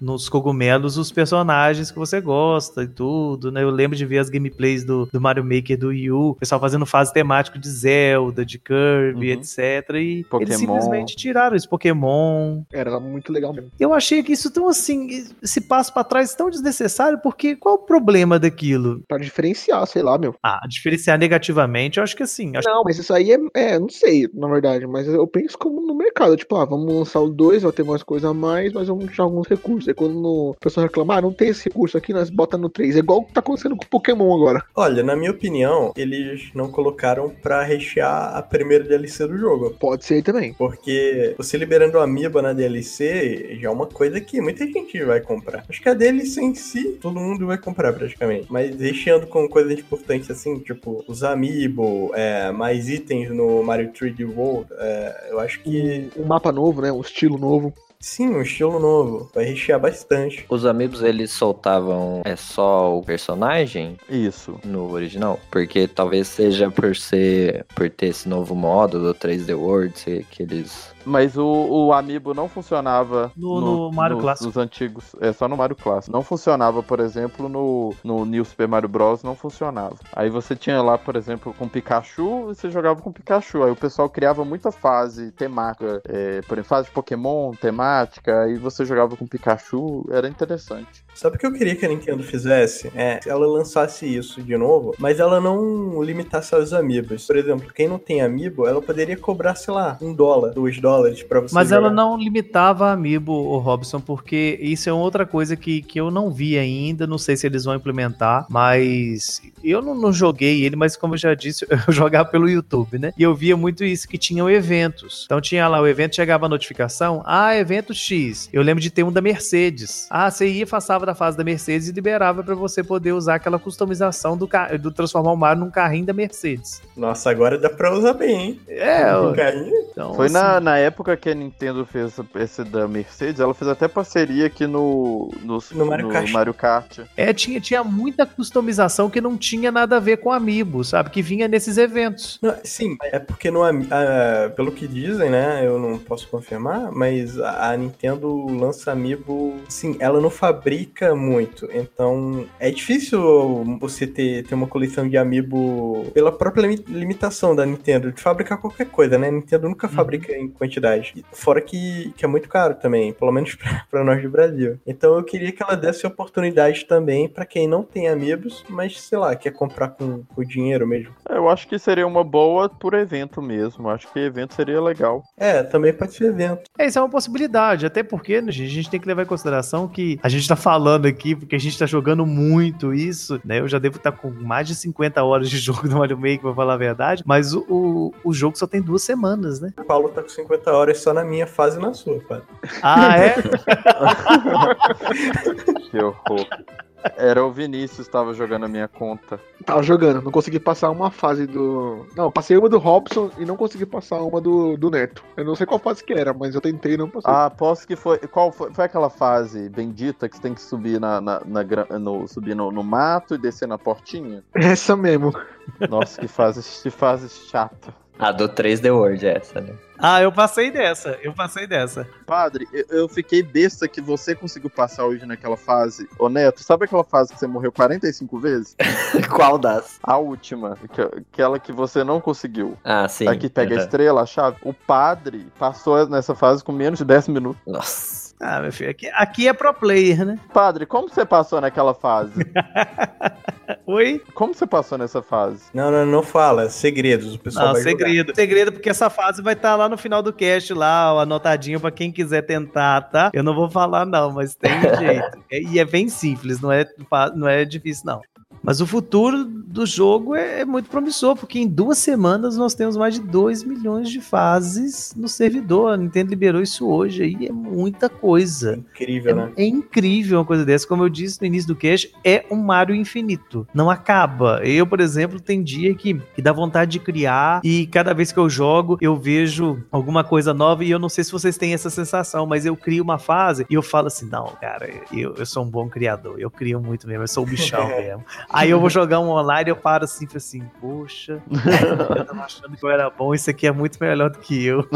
nos cogumelos os personagens que você gosta e tudo, né? Eu lembro de ver as gameplays do, do Mario Maker do Wii U, o pessoal fazendo fase temático de Zelda, de Kirby, Uhum. etc. E Pokémon. eles simplesmente tiraram esse Pokémon. Era muito legal mesmo. Eu achei que isso tão assim, esse passo pra trás tão desnecessário, porque qual o problema daquilo? Pra diferenciar, sei lá, meu. Ah, diferenciar negativamente, eu acho que assim, acho Não, mas isso aí é, é, não sei, na verdade, mas eu penso como no mercado, tipo, ah, vamos lançar o 2, vai ter mais coisa a mais, mas vamos deixar alguns recursos. Aí quando o pessoal reclamar, ah, não tem esse recurso aqui, nós bota no 3. É igual o que tá acontecendo com o Pokémon agora. Olha, na minha opinião, eles não colocaram pra rechear a primeira DLC do jogo. Pode ser também. Porque você liberando o Amiibo na DLC já é uma coisa que muita gente vai comprar. Acho que a DLC em si, todo mundo vai comprar praticamente. Mas recheando com coisas importantes assim, tipo os Amiibo, é, mais itens no Mario 3D World, é, eu acho que Um mapa novo, né? Um estilo novo. sim, um estilo novo. Vai rechear bastante. Os amigos eles soltavam é só o personagem Isso. no original, porque talvez seja por ser por ter esse novo modo do 3D World, que eles Mas o, o Amiibo não funcionava No- no Mario Clássico. Nos antigos. É só no Mario Clássico. Não funcionava, por exemplo, no, no New Super Mario Bros. Não funcionava. Aí você tinha lá, por exemplo, com Pikachu, você jogava com Pikachu. Aí o pessoal criava muita fase temática. É, por exemplo, fase de Pokémon, temática. Aí você jogava com Pikachu. Era interessante. Sabe o que eu queria que a Nintendo fizesse? É, se ela lançasse isso de novo, mas ela não limitasse aos amigos. Por exemplo, quem não tem amiibo, ela poderia cobrar, sei lá, um dólar, dois dólares pra você Mas jogar. ela não limitava Amiibo, o Robson, porque isso é outra coisa que, que eu não vi ainda, não sei se eles vão implementar, mas eu não, não joguei ele, mas como eu já disse, eu jogava pelo YouTube, né? E eu via muito isso, que tinham eventos. Então tinha lá o evento, chegava a notificação, ah, evento X. Eu lembro de ter um da Mercedes. Ah, você ia, passava da fase da Mercedes e liberava pra você poder usar aquela customização do, do transformar o Mario num carrinho da Mercedes. Nossa, agora dá pra usar bem, hein? É, Um carrinho. então, Foi assim, na, na época que a Nintendo fez esse da Mercedes, ela fez até parceria aqui no, no, No Mario Kart. Mario Kart. É, tinha, tinha muita customização que não tinha nada a ver com Amiibo, sabe? Que vinha nesses eventos. Não, sim, é porque no, ah, pelo que dizem, né? Eu não posso confirmar, mas a, a Nintendo lança Amiibo. Sim, ela não fabrica muito. Então é difícil você ter, ter uma coleção de Amiibo pela própria limi- limitação da Nintendo de fabricar qualquer coisa, né? A Nintendo nunca Uhum. fabrica em quantidade. E Fora que, que é muito caro também, pelo menos pra, pra nós do Brasil. Então eu queria que ela desse oportunidade também pra quem não tem Amiibos, mas sei lá, quer comprar com, com dinheiro mesmo. É, Eu acho que seria uma boa por evento mesmo. Acho que evento seria legal. É, também pode ser evento. É, isso é uma possibilidade, até porque, né, gente, a gente tem que levar em consideração que a gente tá falando aqui, porque a gente tá jogando muito isso, né? Eu já devo estar com mais de 50 horas de jogo do Mario Maker, pra falar a verdade, mas o, o, o jogo só tem duas semanas, né? O Paulo tá com 50 horas só na minha fase e na sua, cara. Ah, é? Que horror. Era o Vinícius que estava jogando a minha conta. Tava jogando, não consegui passar uma fase do. Não, passei uma do Robson e não consegui passar uma do, do Neto. Eu não sei qual fase que era, mas eu tentei e não passei. Ah, aposto que foi. Qual foi, foi aquela fase bendita que você tem que subir na, na, na no, subir no, no mato e descer na portinha? Essa mesmo. Nossa, que fase, que fase chata. A do 3D World é essa, né? Ah, eu passei dessa, eu passei dessa. Padre, eu, eu fiquei besta que você conseguiu passar hoje naquela fase. Ô Neto, sabe aquela fase que você morreu 45 vezes? Qual das? A última, que- aquela que você não conseguiu. Ah, sim. Aqui pega a Aham. estrela, a chave. O padre passou nessa fase com menos de 10 minutos. Nossa. Ah, meu filho, aqui, aqui é pro player, né? Padre, como você passou naquela fase? Oi? Como você passou nessa fase? Não, não, não fala. Segredos. O pessoal Não, vai jogar. segredo. Segredo, porque essa fase vai estar lá no final do cast, lá, ó, anotadinho pra quem quiser tentar, tá? Eu não vou falar, não, mas tem jeito. É- E é bem simples, não é, não é difícil, não. Mas o futuro do jogo é, é muito promissor, porque em duas semanas nós temos mais de 2 milhões de fases no servidor. A Nintendo liberou isso hoje aí, é muita coisa. Incrível, né? É incrível uma coisa dessa. Como eu disse no início do cast, é um Mario infinito. Não acaba. Eu, por exemplo, tem dia que, que dá vontade de criar e cada vez que eu jogo, eu vejo alguma coisa nova e eu não sei se vocês têm essa sensação, mas eu crio uma fase e eu falo assim, não, cara, eu, eu sou um bom criador. Eu crio muito mesmo, eu sou um bichão mesmo. Aí eu vou jogar um online e eu paro assim, falo assim, poxa, eu tava achando que eu era bom, isso aqui é muito melhor do que eu.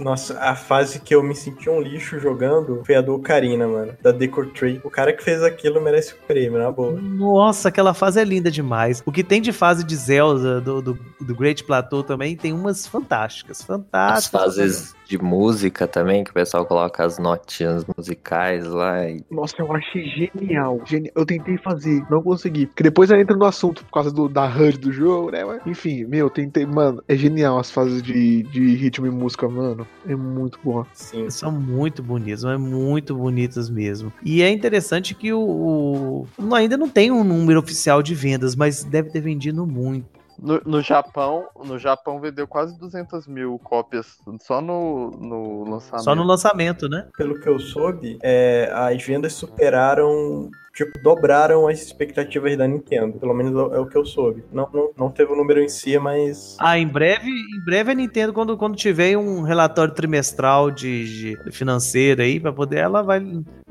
Nossa, a fase que eu me senti um lixo jogando foi a do Ocarina, mano. Da Decor Tree. O cara que fez aquilo merece o prêmio, na boa. Nossa, aquela fase é linda demais. O que tem de fase de Zelda, do, do, do Great Plateau também, tem umas fantásticas. As Fantásticas. fases de música também, que o pessoal coloca as notinhas musicais lá. E... Nossa, eu achei genial. Geni- Eu tentei fazer, não consegui. Porque depois entra no assunto por causa do, da HUD do jogo, né? Mas, enfim, meu, eu tentei. Mano, é genial as fases de, de ritmo e música, mano. É muito boa. Sim. São muito bonitas, mas muito bonitas mesmo. E é interessante que o, o- ainda não tem um número oficial de vendas, mas deve ter vendido muito. No, no Japão, no Japão vendeu quase 200 mil cópias só no, no lançamento. Só no lançamento, né? Pelo que eu soube, é, as vendas superaram. Tipo, dobraram as expectativas da Nintendo. Pelo menos é o que eu soube. Não, não, não teve o número em si, mas. Ah, em breve, em breve a Nintendo, quando, quando tiver um relatório trimestral de, de financeiro aí, pra poder, ela vai,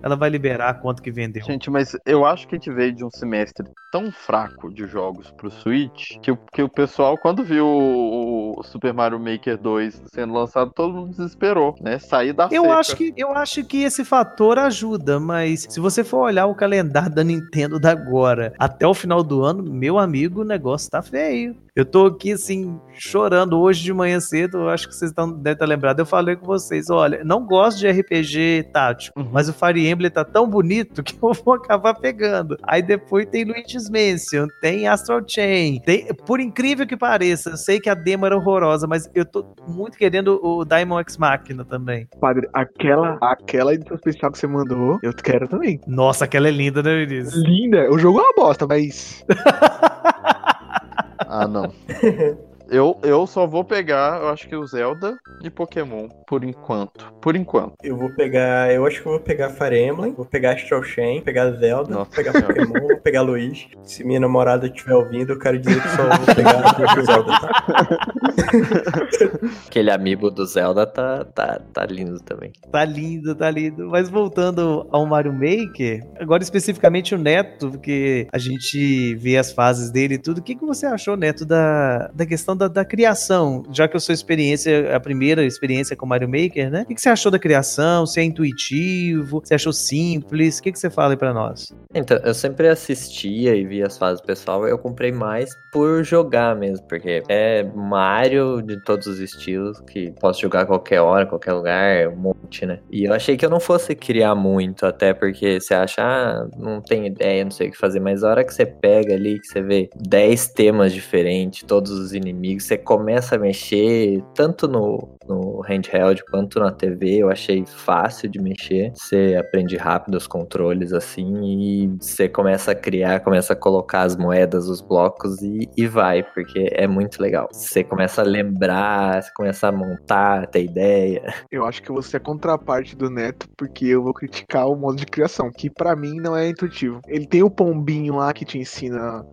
ela vai liberar quanto que vendeu. Gente, mas eu acho que a gente veio de um semestre tão fraco de jogos pro Switch que, o- que o pessoal, quando viu o, o Super Mario Maker 2 sendo lançado, todo mundo desesperou, né? Sair da Eu seca. acho, que, eu acho que esse fator ajuda, mas se você for olhar o calendário da Nintendo da agora até o final do ano, meu amigo, o negócio tá feio. Eu tô aqui, assim, chorando hoje de manhã cedo. Eu acho que vocês tão, devem estar lembrados. Eu falei com vocês: olha, não gosto de RPG tático, Uhum. mas o Fire Emblem tá tão bonito que eu vou acabar pegando. Aí depois tem Luigi's Mansion, tem Astral Chain. Tem, por incrível que pareça, eu sei que a demo era horrorosa, mas eu tô muito querendo o Diamond X Machina também. Padre, aquela, aquela edição especial que você mandou, eu quero também. Nossa, aquela é linda, né, Vinícius? Linda. O jogo é uma bosta, mas. Ah, não. Eu, eu só vou pegar, eu acho que o Zelda e Pokémon, por enquanto. Por enquanto. Eu vou pegar. Eu acho que eu vou pegar Fire Emblem, vou pegar Astral Chain, pegar Zelda, Nossa vou pegar. Pokémon, vou pegar Luigi. Se minha namorada estiver ouvindo, eu quero dizer que só vou pegar o Zelda, tá? Aquele amiibo do Zelda tá, tá, tá lindo também. Tá lindo, tá lindo. Mas voltando ao Mario Maker, agora especificamente o Neto, porque a gente vê as fases dele e tudo. O que, que você achou, Neto, da, da questão da, da criação? Já que a sua experiência, a primeira experiência com Mario Maker, né? O que, você achou da criação? Se é intuitivo? Você achou simples? O que, que você fala aí pra nós? Então, eu sempre assistia e via as fases pessoal, eu comprei mais por jogar mesmo, porque é Mario de todos os estilos, que posso jogar a qualquer hora, qualquer lugar, um monte, né? E eu achei que eu não fosse criar muito, até porque você acha, ah, não tem ideia, não sei o que fazer, mas a hora que você pega ali, que você vê 10 temas diferentes, todos os inimigos, você começa a mexer, tanto no, no handheld quanto na TV, eu achei fácil de mexer. Você aprende rápido os controles assim e você começa a criar, começa a colocar as moedas, os blocos e, e vai, porque é muito legal. Você começa a lembrar, você começa a montar, ter ideia. Eu acho que você é a contraparte do Neto, porque eu vou criticar o modo de criação, que pra mim não é intuitivo. Ele tem o pombinho lá que te ensina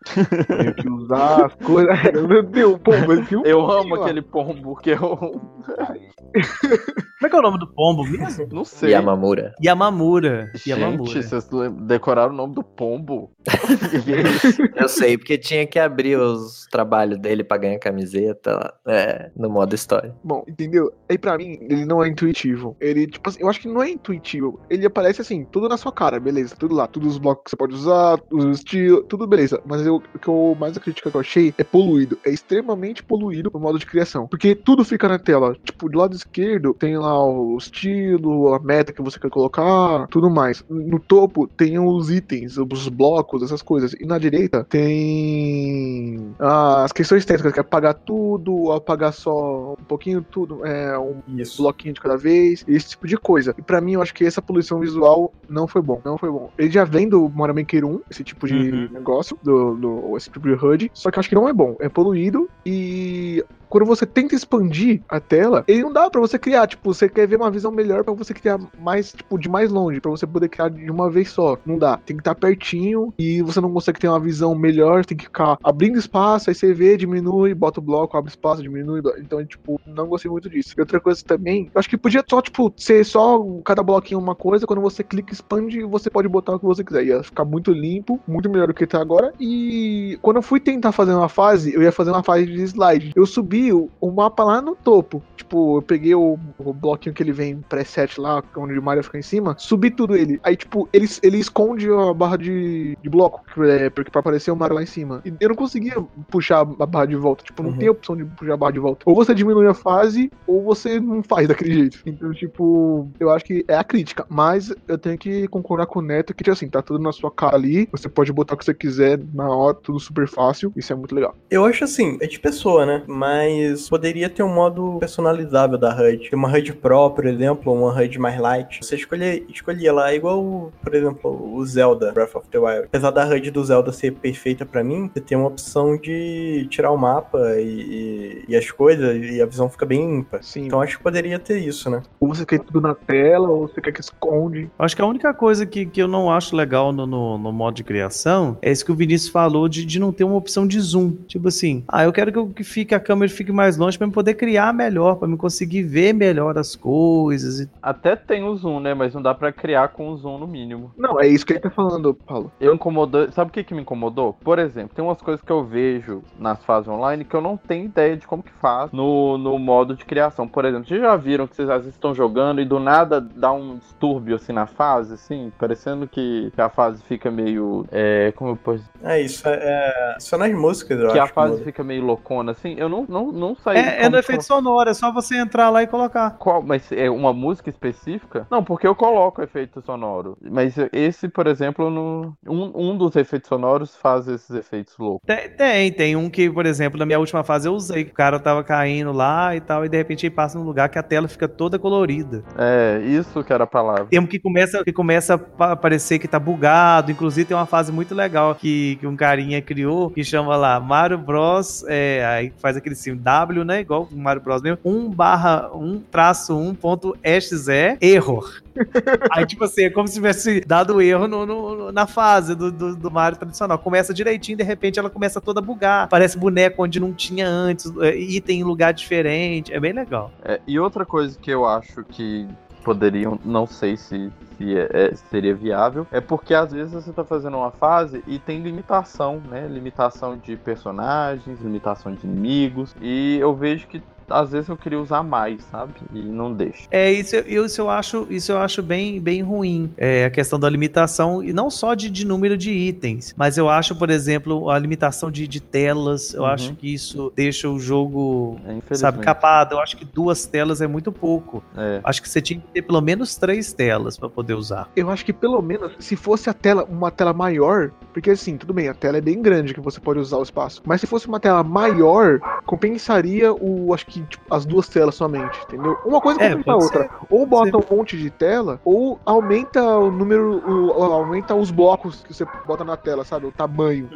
meio que usar as coisas. Meu Deus, o pombo, ele tem um Eu pombinho amo lá. aquele pombo que eu Como é que é o nome do pombo mesmo? não sei. Yamamura. Yamamura. Gente, Yamamura. vocês decoraram o nome do pombo? Eu sei, porque tinha que abrir os trabalhos dele pra ganhar camiseta lá, é, no modo história. Bom, entendeu? Aí pra mim, ele não é intuitivo. Ele, tipo assim, eu acho que não é intuitivo. Ele aparece assim, tudo na sua cara, beleza, tudo lá. Todos os blocos que você pode usar, os estilos, tudo beleza. Mas eu, o que eu mais a crítica que eu achei é poluído. É extremamente poluído o modo de criação. Porque tudo fica na tela. Tipo, do lado esquerdo tem lá o estilo, a meta que você quer colocar, tudo mais. No topo tem os itens, os blocos, essas coisas. E na direita tem as questões técnicas, que é apagar tudo, apagar só um pouquinho tudo, é um Isso. bloquinho de cada vez, esse tipo de coisa. E pra mim, eu acho que essa poluição visual não foi bom. Não foi bom. Ele já vem do Mario Maker 1, esse tipo de Uhum. negócio, do, do, esse tipo de HUD, só que eu acho que não é bom. É poluído e quando você tenta expandir a tela, ele não dá pra você criar, tipo, você quer ver uma visão melhor pra você criar mais, tipo, de mais longe, pra você poder criar de uma vez só. Não dá. Tem que estar pertinho e você não consegue ter uma visão melhor, tem que ficar abrindo espaço, aí você vê, diminui, bota o bloco, abre espaço, diminui. Então, tipo, não gostei muito disso. E outra coisa também, eu acho que podia só, tipo, ser só cada bloquinho uma coisa, quando você clica expande, você pode botar o que você quiser. Ia ficar muito limpo, muito melhor do que tá agora. E quando eu fui tentar fazer uma fase, eu ia fazer uma fase de slide. Eu subi o, o mapa lá no topo. Tipo, eu peguei o, o bloquinho que ele vem preset lá, onde o Mario fica em cima, subi tudo ele. Aí, tipo, ele, ele esconde a barra de, de bloco, é, porque pra aparecer o Mario lá em cima. E eu não conseguia puxar a barra de volta. Tipo, não Uhum. tem opção de puxar a barra de volta. Ou você diminui a fase, ou você não faz daquele jeito. Então, tipo, eu acho que é a crítica. Mas eu tenho que concordar com o Neto que, tipo assim, tá tudo na sua cara ali. Você pode botar o que você quiser na hora, tudo super fácil. Isso é muito legal. Eu acho assim, é de pessoa, né? Mas poderia ter um modo personalizável da HUD. Uma HUD Pro, por exemplo, ou uma HUD mais light. Você escolher, escolhia lá, igual, por exemplo, o Zelda Breath of the Wild. Apesar da HUD do Zelda ser perfeita pra mim, você tem uma opção de tirar o mapa e, e- e as coisas, e a visão fica bem limpa. Sim. Então acho que poderia ter isso, né? Ou você quer tudo na tela, ou você quer que esconde. Acho que a única coisa que, que eu não acho legal no, no, no modo de criação é isso que o Vinícius falou de, de não ter uma opção de zoom. Tipo assim, ah, eu quero que, eu- que fique, a câmera fique mais longe pra eu poder criar melhor, pra eu conseguir ver melhor as coisas. e- Até tem o zoom, né? Mas não dá pra criar com o zoom no mínimo. Não, é isso que ele tá falando, Paulo. Eu incomodou. Sabe o que, que me incomodou? Por exemplo, tem umas coisas que eu vejo nas fases online que eu não tenho ideia de como que faz no, no modo de criação. Por exemplo, vocês já viram que vocês às vezes estão jogando e do nada dá um distúrbio assim na fase, assim, parecendo que, que a fase fica meio. É, como eu posso dizer? É isso, é, é só nas músicas, eu Que a acho. fase muda. fica meio loucona, assim. Eu não, não, não saí. É, é no efeito sonoro, é só você entrar lá e colocar. Qual, mas é uma música específica? Não, porque eu coloco efeito sonoro. Mas esse, por exemplo, no, um, um dos efeitos sonoros faz esses efeitos loucos. Tem, tem, tem um que, por exemplo, na minha última fase eu usei. O cara tava caindo lá e tal, e de repente ele passa num lugar que a tela fica toda colorida. É, isso que era a palavra. Tem um que começa, que começa a parecer que tá bugado. Inclusive, tem uma fase muito legal que, que um carinha criou que chama lá Mario Bros. É, aí faz aquele W, né? Igual o Mario Bros. mesmo. 1 barra 1 traço 1.exe error. Aí, tipo assim, é como se tivesse dado erro no, no- na fase do, do, do Mario tradicional. Começa direitinho, de repente ela começa toda a bugar. Parece boneco onde não tinha antes, é, item em lugar diferente. É bem legal. É, e outra coisa que eu acho que poderiam, não sei se, se é- é- seria viável, é porque às vezes você tá fazendo uma fase e tem limitação, né? Limitação de personagens, limitação de inimigos. E eu vejo que às vezes eu queria usar mais, sabe? E não deixa. É, isso, eu- isso eu acho, isso eu acho bem, bem ruim. É, a questão da limitação, e não só de, de número de itens, mas eu acho, por exemplo, a limitação de, de telas. Eu Uhum. acho que isso deixa o jogo, É, sabe, capado. Eu acho que duas telas é muito pouco. É. Acho que você tinha que ter pelo menos três telas pra poder usar. Eu acho que pelo menos, se fosse a tela, uma tela maior, porque assim, tudo bem, a tela é bem grande que você pode usar o espaço. Mas se fosse uma tela maior, compensaria o, acho que, tipo, as duas telas somente, entendeu? Uma coisa É, compensa a outra. Ou bota um monte de tela, ou aumenta o número, o- aumenta os blocos que você bota na tela, sabe? O tamanho.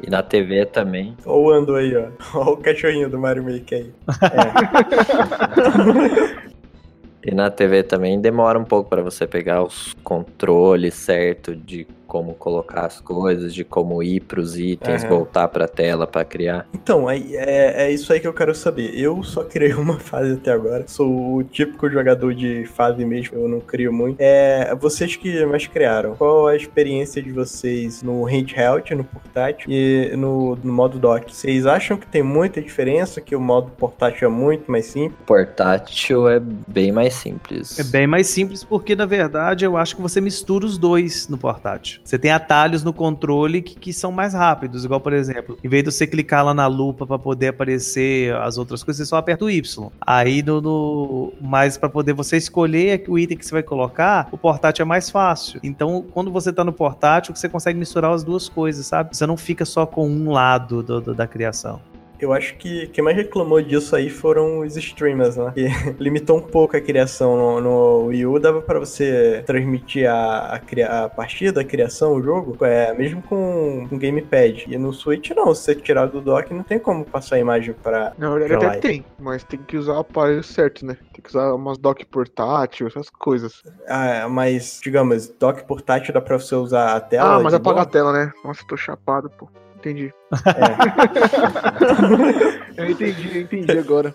E na TV também. Ou o Ando aí, ó. Olha o cachorrinho do Mario Maker aí. E na TV também demora um pouco para você pegar os controles certo de como colocar as coisas, de como ir pros itens, Aham. voltar pra tela pra criar. Então, aí, é, é isso aí que eu quero saber. Eu só criei uma fase até agora. Sou o típico jogador de fase mesmo, eu não crio muito. É, vocês que mais criaram, qual a experiência de vocês no handheld, no portátil e no, no modo dock? Vocês acham que tem muita diferença, que o modo portátil é muito mais simples? Portátil é bem mais simples. É bem mais simples porque, na verdade, eu acho que você mistura os dois no portátil. Você tem atalhos no controle que, que são mais rápidos, igual por exemplo, em vez de você clicar lá na lupa para poder aparecer as outras coisas, você só aperta o Y. Aí no, no mais para poder você escolher o item que você vai colocar, o portátil é mais fácil. Então, quando você tá no portátil, você consegue misturar as duas coisas, sabe? Você não fica só com um lado do, do, da criação. Eu acho que quem mais reclamou disso aí foram os streamers, né? Que limitou um pouco a criação no, no Wii U, dava pra você transmitir a, a, a partida, a criação, o jogo, é, mesmo com um gamepad. E no Switch não, se você tirar do dock, não tem como passar a imagem pra. Na verdade até live. tem, mas tem que usar o aparelho certo, né? Tem que usar umas dock portátil, essas coisas. Ah, mas, digamos, dock portátil dá pra você usar a tela. ah, mas apagar a tela, né? Nossa, tô chapado, pô. Entendi. É. eu entendi, eu entendi agora.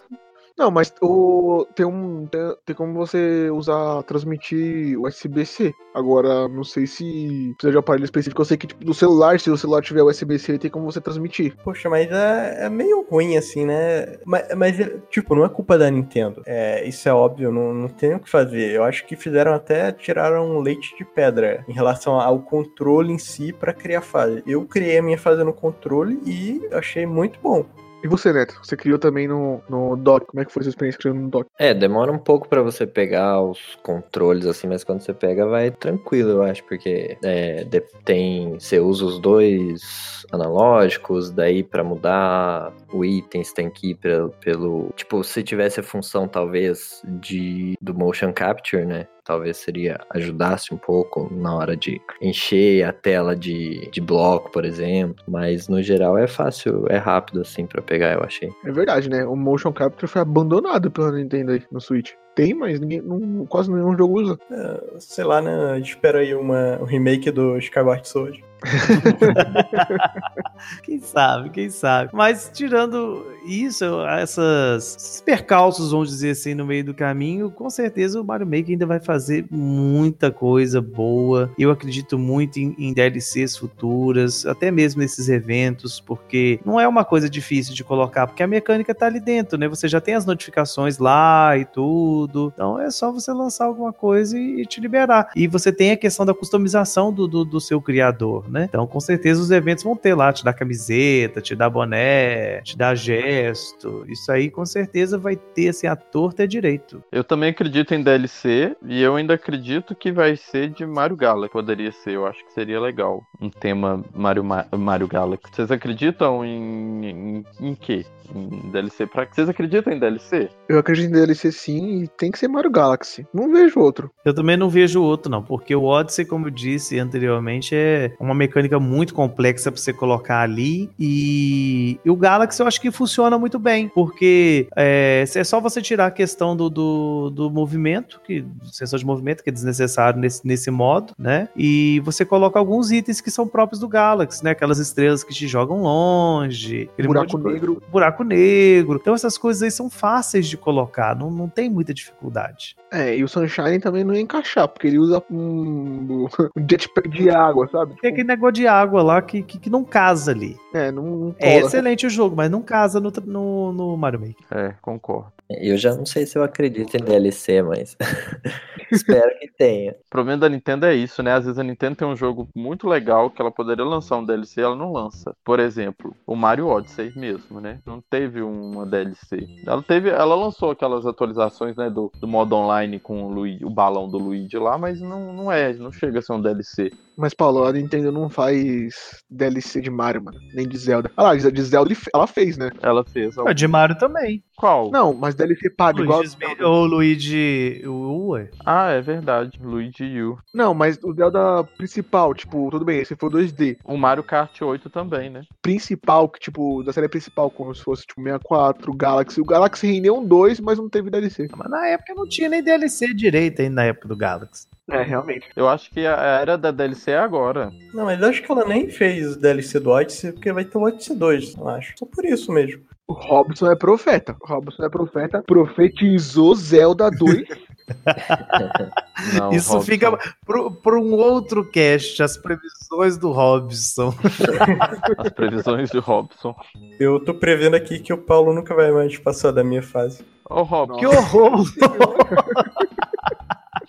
Não, mas o, tem, um, tem, tem como você usar, transmitir USB-C. Agora, não sei se precisa de um aparelho específico. Eu sei que tipo, do celular, se o celular tiver USB-C, tem como você transmitir. Poxa, mas é, é meio ruim assim, né? Mas, mas, tipo, não é culpa da Nintendo. É, isso é óbvio, não, não tem o que fazer. Eu acho que fizeram até, tiraram leite de pedra em relação ao controle em si pra criar fase. Eu criei a minha fase no controle e achei muito bom. E você, Neto? Você criou também no, no dock. Como é que foi a sua experiência criando no dock? É, demora um pouco pra você pegar os controles assim, mas quando você pega vai tranquilo, eu acho, porque é, tem você usa os dois analógicos, daí pra mudar o item você tem que ir pelo, pelo tipo, se tivesse a função talvez de do motion capture, né? Talvez seria ajudasse um pouco na hora de encher a tela de, de bloco, por exemplo, mas no geral é fácil, é rápido assim pra pegar, eu achei. É verdade, né? O Motion Capture foi abandonado pela Nintendo aí no Switch. Tem, mas ninguém, não, quase nenhum jogo usa. É, sei lá, né? Espera aí uma, um remake do Skyward Sword. Quem sabe, quem sabe. Mas tirando isso, essas, esses percalços, vamos dizer assim, no meio do caminho, com certeza o Mario Maker ainda vai fazer muita coisa boa. Eu acredito muito em, em DLCs futuras, até mesmo nesses eventos, porque não é uma coisa difícil de colocar, porque a mecânica tá ali dentro, né? Você já tem as notificações lá e tudo. Então é só você lançar alguma coisa e, e te liberar. E você tem a questão da customização do, do, do seu criador, né? Então, com certeza, os eventos vão ter lá, te dar camiseta, te dar boné, te dar gesto. Isso aí, com certeza, vai ter, assim, a torta é direito. Eu também acredito em DLC e eu ainda acredito que vai ser de Mario Galaxy. Poderia ser, eu acho que seria legal. Um tema Mario, Ma- Mario Galaxy. Vocês acreditam em, em, em quê? Em DLC pra. Vocês acreditam em DLC? Eu acredito em DLC sim e tem que ser Mario Galaxy. Não vejo outro. Eu também não vejo outro, não, porque o Odyssey, como eu disse anteriormente, é uma mecânica muito complexa pra você colocar ali. E, e o Galaxy eu acho que funciona muito bem, porque é, é só você tirar a questão do, do, do movimento, que sensor de movimento, que é desnecessário nesse, nesse modo, né? E você coloca alguns itens que são próprios do Galaxy, né? Aquelas estrelas que te jogam longe, Buraco negro. buraco negro. Então essas coisas aí são fáceis de colocar, não, não tem muita dificuldade. É, e o Sunshine também não ia encaixar, porque ele usa um, um jetpack de água, sabe? Tipo, aquele negócio de água lá que, que, que não casa ali. é, não, não É excelente o jogo, mas não casa no, no, no Mario Maker. É, concordo. Eu já não sei se eu acredito em DLC, mas espero que tenha. O problema da Nintendo é isso, né? Às vezes a Nintendo tem um jogo muito legal que ela poderia lançar um DLC e ela não lança. Por exemplo, o Mario Odyssey mesmo, né? Não teve uma DLC. Ela teve, ela lançou aquelas atualizações, né, do, do modo online com o, Luigi, o balão do Luigi lá, mas não, não é, não chega a ser um DLC. Mas, Paulo, a Nintendo não faz DLC de Mario, mano. Nem de Zelda. Ah lá, de Zelda ela fez, né? Ela fez. O de Mario também. Qual? Não, mas DLC paga igual. Luigi, o Luigi. O, ué. Ah, é verdade. Luigi U. Não, mas o Zelda principal, tipo, tudo bem, esse foi 2D. O Mario Kart 8 também, né? Principal, que, tipo, da série principal, como se fosse, tipo, 64, Galaxy. O Galaxy rendeu um 2, mas não teve DLC. Mas na época não tinha nem DLC direito ainda na época do Galaxy. É, realmente. Eu acho que a era da DLC é agora. Não, mas eu acho que ela nem fez DLC do Odyssey, porque vai ter o Odyssey 2, eu acho. Só por isso mesmo. O Robson é profeta. O Robson é profeta. Profetizou Zelda 2. Não, Isso Robson. fica para um outro cast, as previsões do Robson. As previsões de Robson. Eu tô prevendo aqui que o Paulo nunca vai mais passar da minha fase. Ô, Robson. Que horror!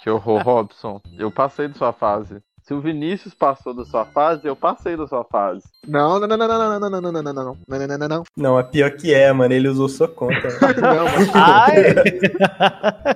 Que horror, Robson. Eu passei de sua fase. Se o Vinícius passou da sua fase, eu passei da sua fase. Não, não, não, não, não, não, não, não, não, não, não, não, não, não, não, não, não. Não, é pior que é, mano. Ele usou sua conta. Não, mas Ai!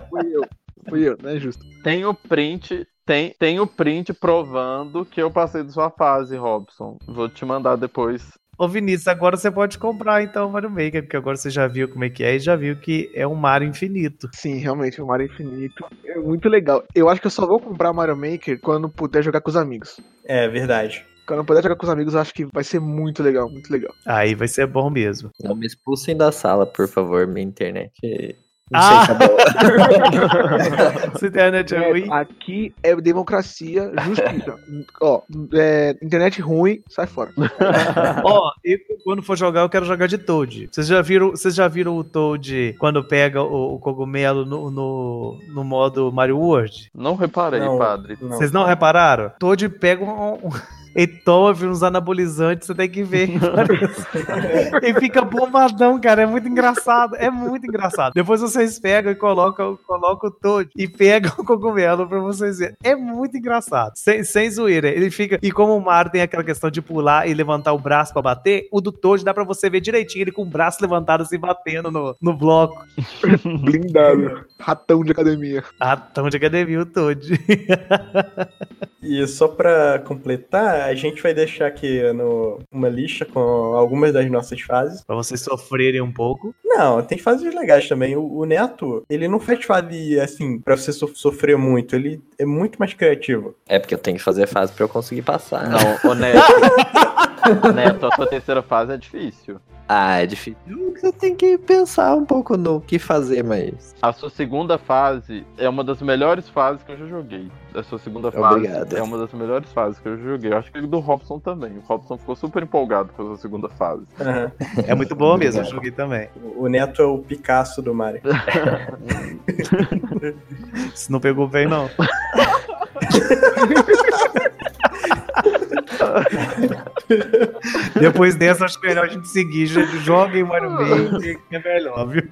fui eu. Fui eu, não é justo. Tem o print, tem, tem o print provando que eu passei da sua fase, Robson. Vou te mandar depois. Ô Vinícius, agora você pode comprar então o Mario Maker, porque agora você já viu como é que é e já viu que é um Mario infinito. Sim, realmente, o Mario Infinito é muito legal. Eu acho que eu só vou comprar Mario Maker quando puder jogar com os amigos. é, verdade. Quando eu puder jogar com os amigos, eu acho que vai ser muito legal, muito legal. Aí vai ser bom mesmo. Não me expulsem da sala, por favor, minha internet. Não Ah! sei. Sua internet é ruim. Aqui é democracia, justiça. Ó, é, internet ruim, sai fora. Ó, e quando for jogar, eu quero jogar de Toad. Vocês já viram, vocês já viram o Toad quando pega o, o cogumelo no, no, no modo Mario World? Não reparei, Não. padre. Não. Vocês não repararam? Toad pega um. Ele toma uns anabolizantes, você tem que ver. Ele fica bombadão, cara. É muito engraçado. É muito engraçado. Depois vocês pegam e colocam, colocam o Toad e pegam o cogumelo pra vocês verem. É muito engraçado. Sem, sem zoeira. Ele fica. E como o Mario tem aquela questão de pular e levantar o braço pra bater, o do Toad dá pra você ver direitinho ele com o braço levantado assim batendo no, no bloco. Blindado. Ratão de academia. Ah, tão de academia o Toad. E só pra completar, a gente vai deixar aqui no, uma lista com algumas das nossas fases. pra vocês sofrerem um pouco. Não, tem fases legais também. O, o Neto, ele não faz fase assim, pra você so- sofrer muito. Ele é muito mais criativo. É porque eu tenho que fazer fase pra eu conseguir passar. Não, ô Neto. Neto, a sua terceira fase é difícil. Ah, é difícil. Eu tenho que pensar um pouco no que fazer, mas. A sua segunda fase é uma das melhores fases que eu já joguei. A sua segunda fase Obrigado. é uma das melhores fases que eu já joguei. Eu acho que do Robson também. O Robson ficou super empolgado com a sua segunda fase. Aham. É muito boa mesmo, eu joguei também. O Neto é o Picasso do Mario. Se não pegou bem, não. Depois dessa, acho é melhor a gente seguir. Joguem Mario Maker, que é melhor, viu?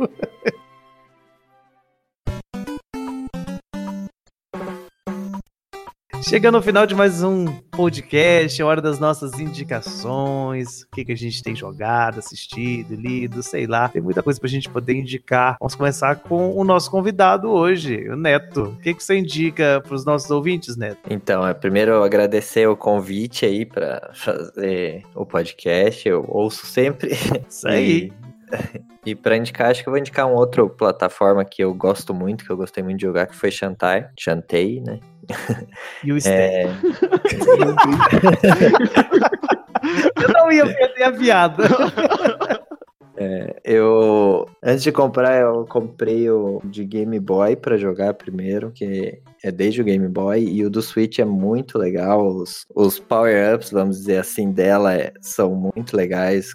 Chegando ao final de mais um podcast, é hora das nossas indicações, o que, que a gente tem jogado, assistido, lido, sei lá. Tem muita coisa pra gente poder indicar. Vamos começar com o nosso convidado hoje, o Neto. O que, que você indica pros nossos ouvintes, Neto? Então, é primeiro agradecer o convite aí pra fazer o podcast. Eu ouço sempre. Isso aí. E, pra indicar, acho que eu vou indicar uma outra plataforma que eu gosto muito, que eu gostei muito de jogar, que foi Shantai. Chantei, né? E o Stan. É, Eu não ia perder a piada. eu antes de comprar, eu comprei o de Game Boy pra jogar primeiro, que é desde o Game Boy, e o do Switch é muito legal. Os, os power-ups, vamos dizer assim, dela é- são muito legais.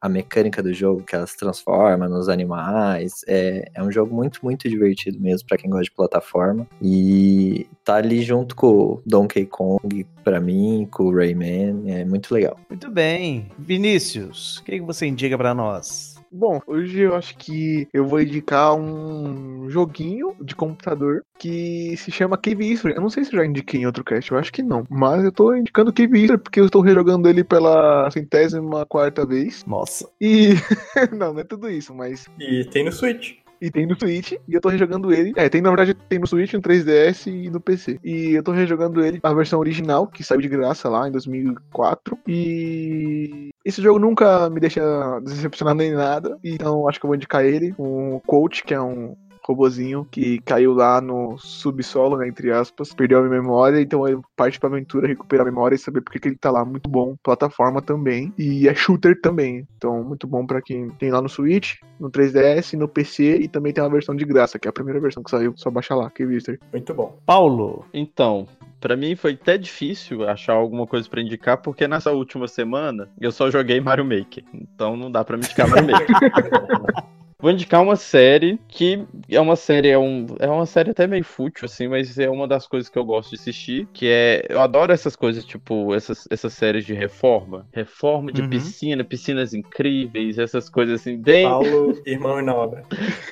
A mecânica do jogo que ela se transforma nos animais. É, é um jogo muito, muito divertido mesmo pra quem gosta de plataforma. E tá ali junto com o Donkey Kong, pra mim, com o Rayman. É muito legal. Muito bem. Vinícius, o que, que você indica pra nós? Bom, hoje eu acho que eu vou indicar um joguinho de computador que se chama Cave History. Eu não sei se eu já indiquei em outro cast, eu acho que não. Mas eu tô indicando Cave History porque eu estou rejogando ele pela centésima quarta vez. Nossa. E. não, não é tudo isso, mas. E tem no Switch. E tem no Switch, e eu tô rejogando ele. É, tem na verdade tem no Switch, no 3DS e no PC. E eu tô rejogando ele, a versão original, que saiu de graça lá em 2004. E esse jogo nunca me deixa decepcionado nem nada. Então acho que eu vou indicar ele. Um Coach, que é um robozinho que caiu lá no subsolo, né, entre aspas, perdeu a memória, então ele parte pra aventura recuperar a memória e saber por que que ele tá lá. Muito bom, plataforma também, e é shooter também, então muito bom pra quem tem lá no Switch, no 3DS, no PC, e também tem uma versão de graça, que é a primeira versão que saiu, só baixa lá, que History. Muito bom. Paulo. Então, pra mim foi até difícil achar alguma coisa pra indicar, porque nessa última semana eu só joguei Mario Maker. Então não dá pra me indicar Mario Maker. Vou indicar uma série que é uma série, é, um, é uma série até meio fútil, assim, mas é uma das coisas que eu gosto de assistir, que é. Eu adoro essas coisas, tipo, essas, essas séries de reforma. Reforma de Uhum. piscina, piscinas incríveis, essas coisas assim, bem. Paulo, irmão e na obra.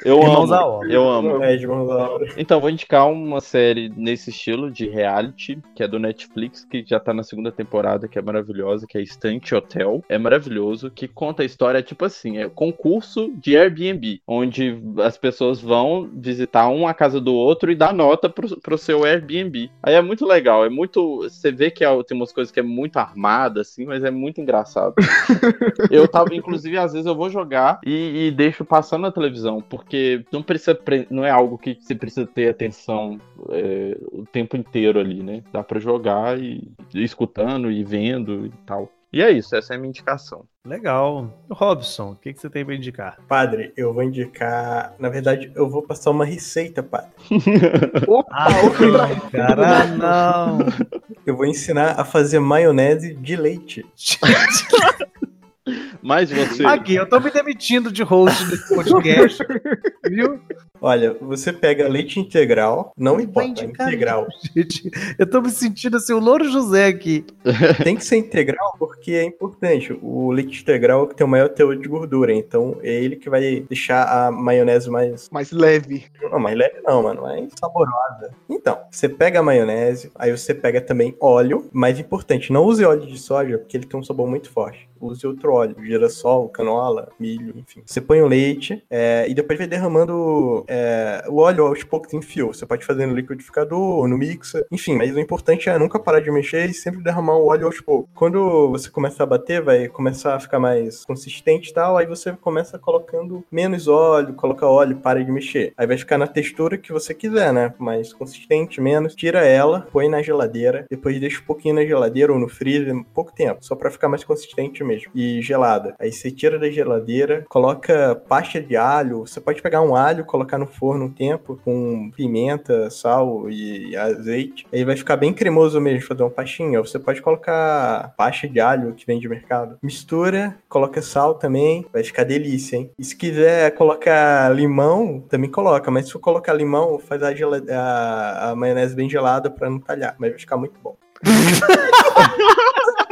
Eu Irmãos amo. obra. Eu amo. É, irmãos à obra. Então, vou indicar uma série nesse estilo de reality, que é do Netflix, que já tá na segunda temporada, que é maravilhosa, que é Estante Hotel. É maravilhoso, que conta a história, tipo assim, é concurso de Airbnb, onde as pessoas vão visitar um a casa do outro e dar nota pro, pro seu Airbnb. Aí é muito legal, é muito. Você vê que é- tem umas coisas que é muito armada, assim, mas é muito engraçado. Eu tava, inclusive, às vezes eu vou jogar e, e deixo passando na televisão, porque não precisa, pre- não é algo que você precisa ter atenção é, o tempo inteiro ali, né? Dá pra jogar e, e escutando e vendo e tal. E é isso, essa é a minha indicação. Legal. Robson, o que, que você tem pra indicar? Padre, eu vou indicar. Na verdade, eu vou passar uma receita, padre. Opa, Ah, não, cara, não. Eu vou ensinar a fazer maionese de leite. Mas você. Aqui, eu tô me demitindo de host desse podcast, viu? Olha, você pega leite integral, não importa, integral. Gente, eu tô me sentindo assim, o Louro José aqui. Tem que ser integral porque é importante. O leite integral é o que tem o maior teor de gordura, então é ele que vai deixar a maionese mais. mais leve. Não, mais leve não, mano, mais saborosa. Então, você pega a maionese, aí você pega também óleo. Mais importante, não use óleo de soja, porque ele tem um sabor muito forte. Use outro óleo, girassol, canola, milho, enfim. Você põe o leite é, e depois vai derramando é, o óleo aos poucos em fio. Você pode fazer no liquidificador, no mixer, enfim. Mas o importante é nunca parar de mexer e sempre derramar o óleo aos poucos. Quando você começar a bater, vai começar a ficar mais consistente e tal. Aí você começa colocando menos óleo, coloca óleo, para de mexer. Aí vai ficar na textura que você quiser, né? Mais consistente, menos. Tira ela, põe na geladeira, depois deixa um pouquinho na geladeira ou no freezer, pouco tempo, só pra ficar mais consistente mesmo. E gelada. Aí você tira da geladeira, coloca pasta de alho. Você pode pegar um alho, colocar no forno um tempo com pimenta, sal e azeite. Aí vai ficar bem cremoso mesmo, fazer uma pastinha. Ou você pode colocar pasta de alho que vem de mercado. Mistura, coloca sal também, vai ficar delícia, hein? E se quiser colocar limão, também coloca. Mas se for colocar limão, faz a, a- a maionese bem gelada pra não talhar. Mas vai ficar muito bom.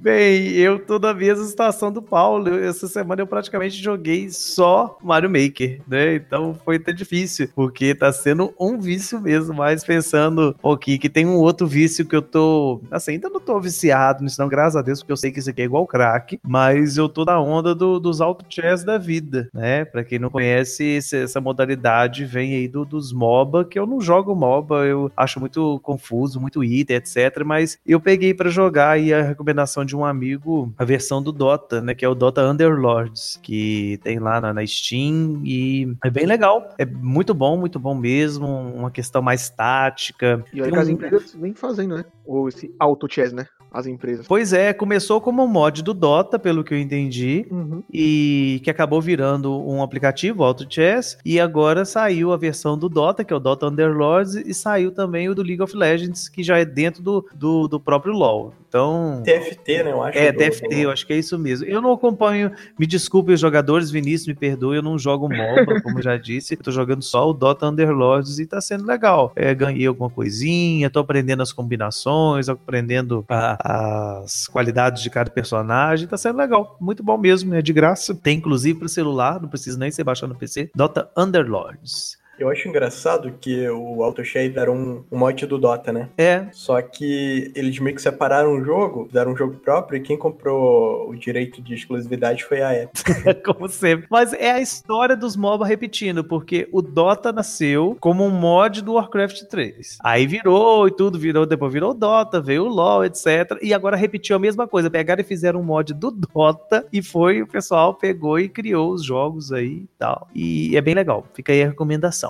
Bem, eu tô na mesma situação do Paulo. Essa semana eu praticamente joguei só Mario Maker, né? Então foi até difícil, porque tá sendo um vício mesmo, mas pensando um que tem um outro vício que eu tô. Assim, ainda não tô viciado nisso, não, graças a Deus, porque eu sei que isso aqui é igual crack, mas eu tô na onda do- dos auto chess da vida, né? Pra quem não conhece, essa modalidade vem aí do- dos MOBA, que eu não jogo MOBA, eu acho muito confuso, muito item, etc. Mas eu peguei pra jogar aí a recomendação de um amigo, a versão do Dota, né? Que é o Dota Underlords, que tem lá na, na Steam e é bem legal. É muito bom, muito bom mesmo. Uma questão mais tática. E olha que as empresas vêm fazendo, né? Ou esse auto-chess, né? As empresas. Pois é, começou como um mod do Dota, pelo que eu entendi. Uhum. e que acabou virando um aplicativo, Auto Chess, e agora saiu a versão do Dota, que é o Dota Underlords, e saiu também o do League of Legends, que já é dentro do, do, do próprio LoL. Então, TFT, né? Eu acho. é, TFT, eu acho que é isso mesmo. Eu não acompanho, me desculpe os jogadores, Vinícius, me perdoe, eu não jogo MOBA, como já disse, eu tô jogando só o Dota Underlords e tá sendo legal. É, ganhei alguma coisinha, tô aprendendo as combinações, aprendendo a- as qualidades de cada personagem, tá sendo legal. Muito bom mesmo, é de graça. Tem inclusive pro celular, não precisa nem ser baixado no PC. Dota Underlords. Eu acho engraçado que o AutoShade era um, um mod do Dota, né? É, Só que eles meio que separaram o jogo, fizeram um jogo próprio, e quem comprou o direito de exclusividade foi a Epic. como sempre. Mas é a história dos MOBA repetindo, porque o Dota nasceu como um mod do Warcraft 3. Aí virou e tudo, virou, depois virou o Dota, veio o LoL, etc. E agora repetiu a mesma coisa. Pegaram e fizeram um mod do Dota e foi, o pessoal pegou e criou os jogos aí e tal. E é bem legal. Fica aí a recomendação.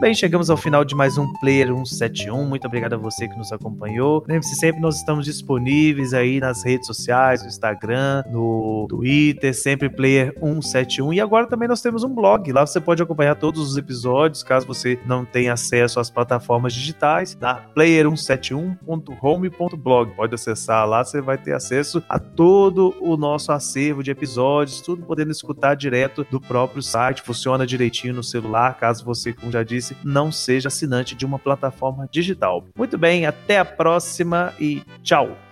Bem, chegamos ao final de mais um Player 171. Muito obrigado a você que nos acompanhou. Lembre-se sempre, nós estamos disponíveis aí nas redes sociais, no Instagram, no Twitter, sempre Player 171. E agora também nós temos um blog. Lá você pode acompanhar todos os episódios, caso você não tenha acesso às plataformas digitais, na player171.home.blog. Pode acessar lá, você vai ter acesso a todo o nosso acervo de episódios, tudo podendo escutar direto do próprio site. Funciona direitinho no celular, caso você, como já disse, não seja assinante de uma plataforma digital. Muito bem, até a próxima e tchau!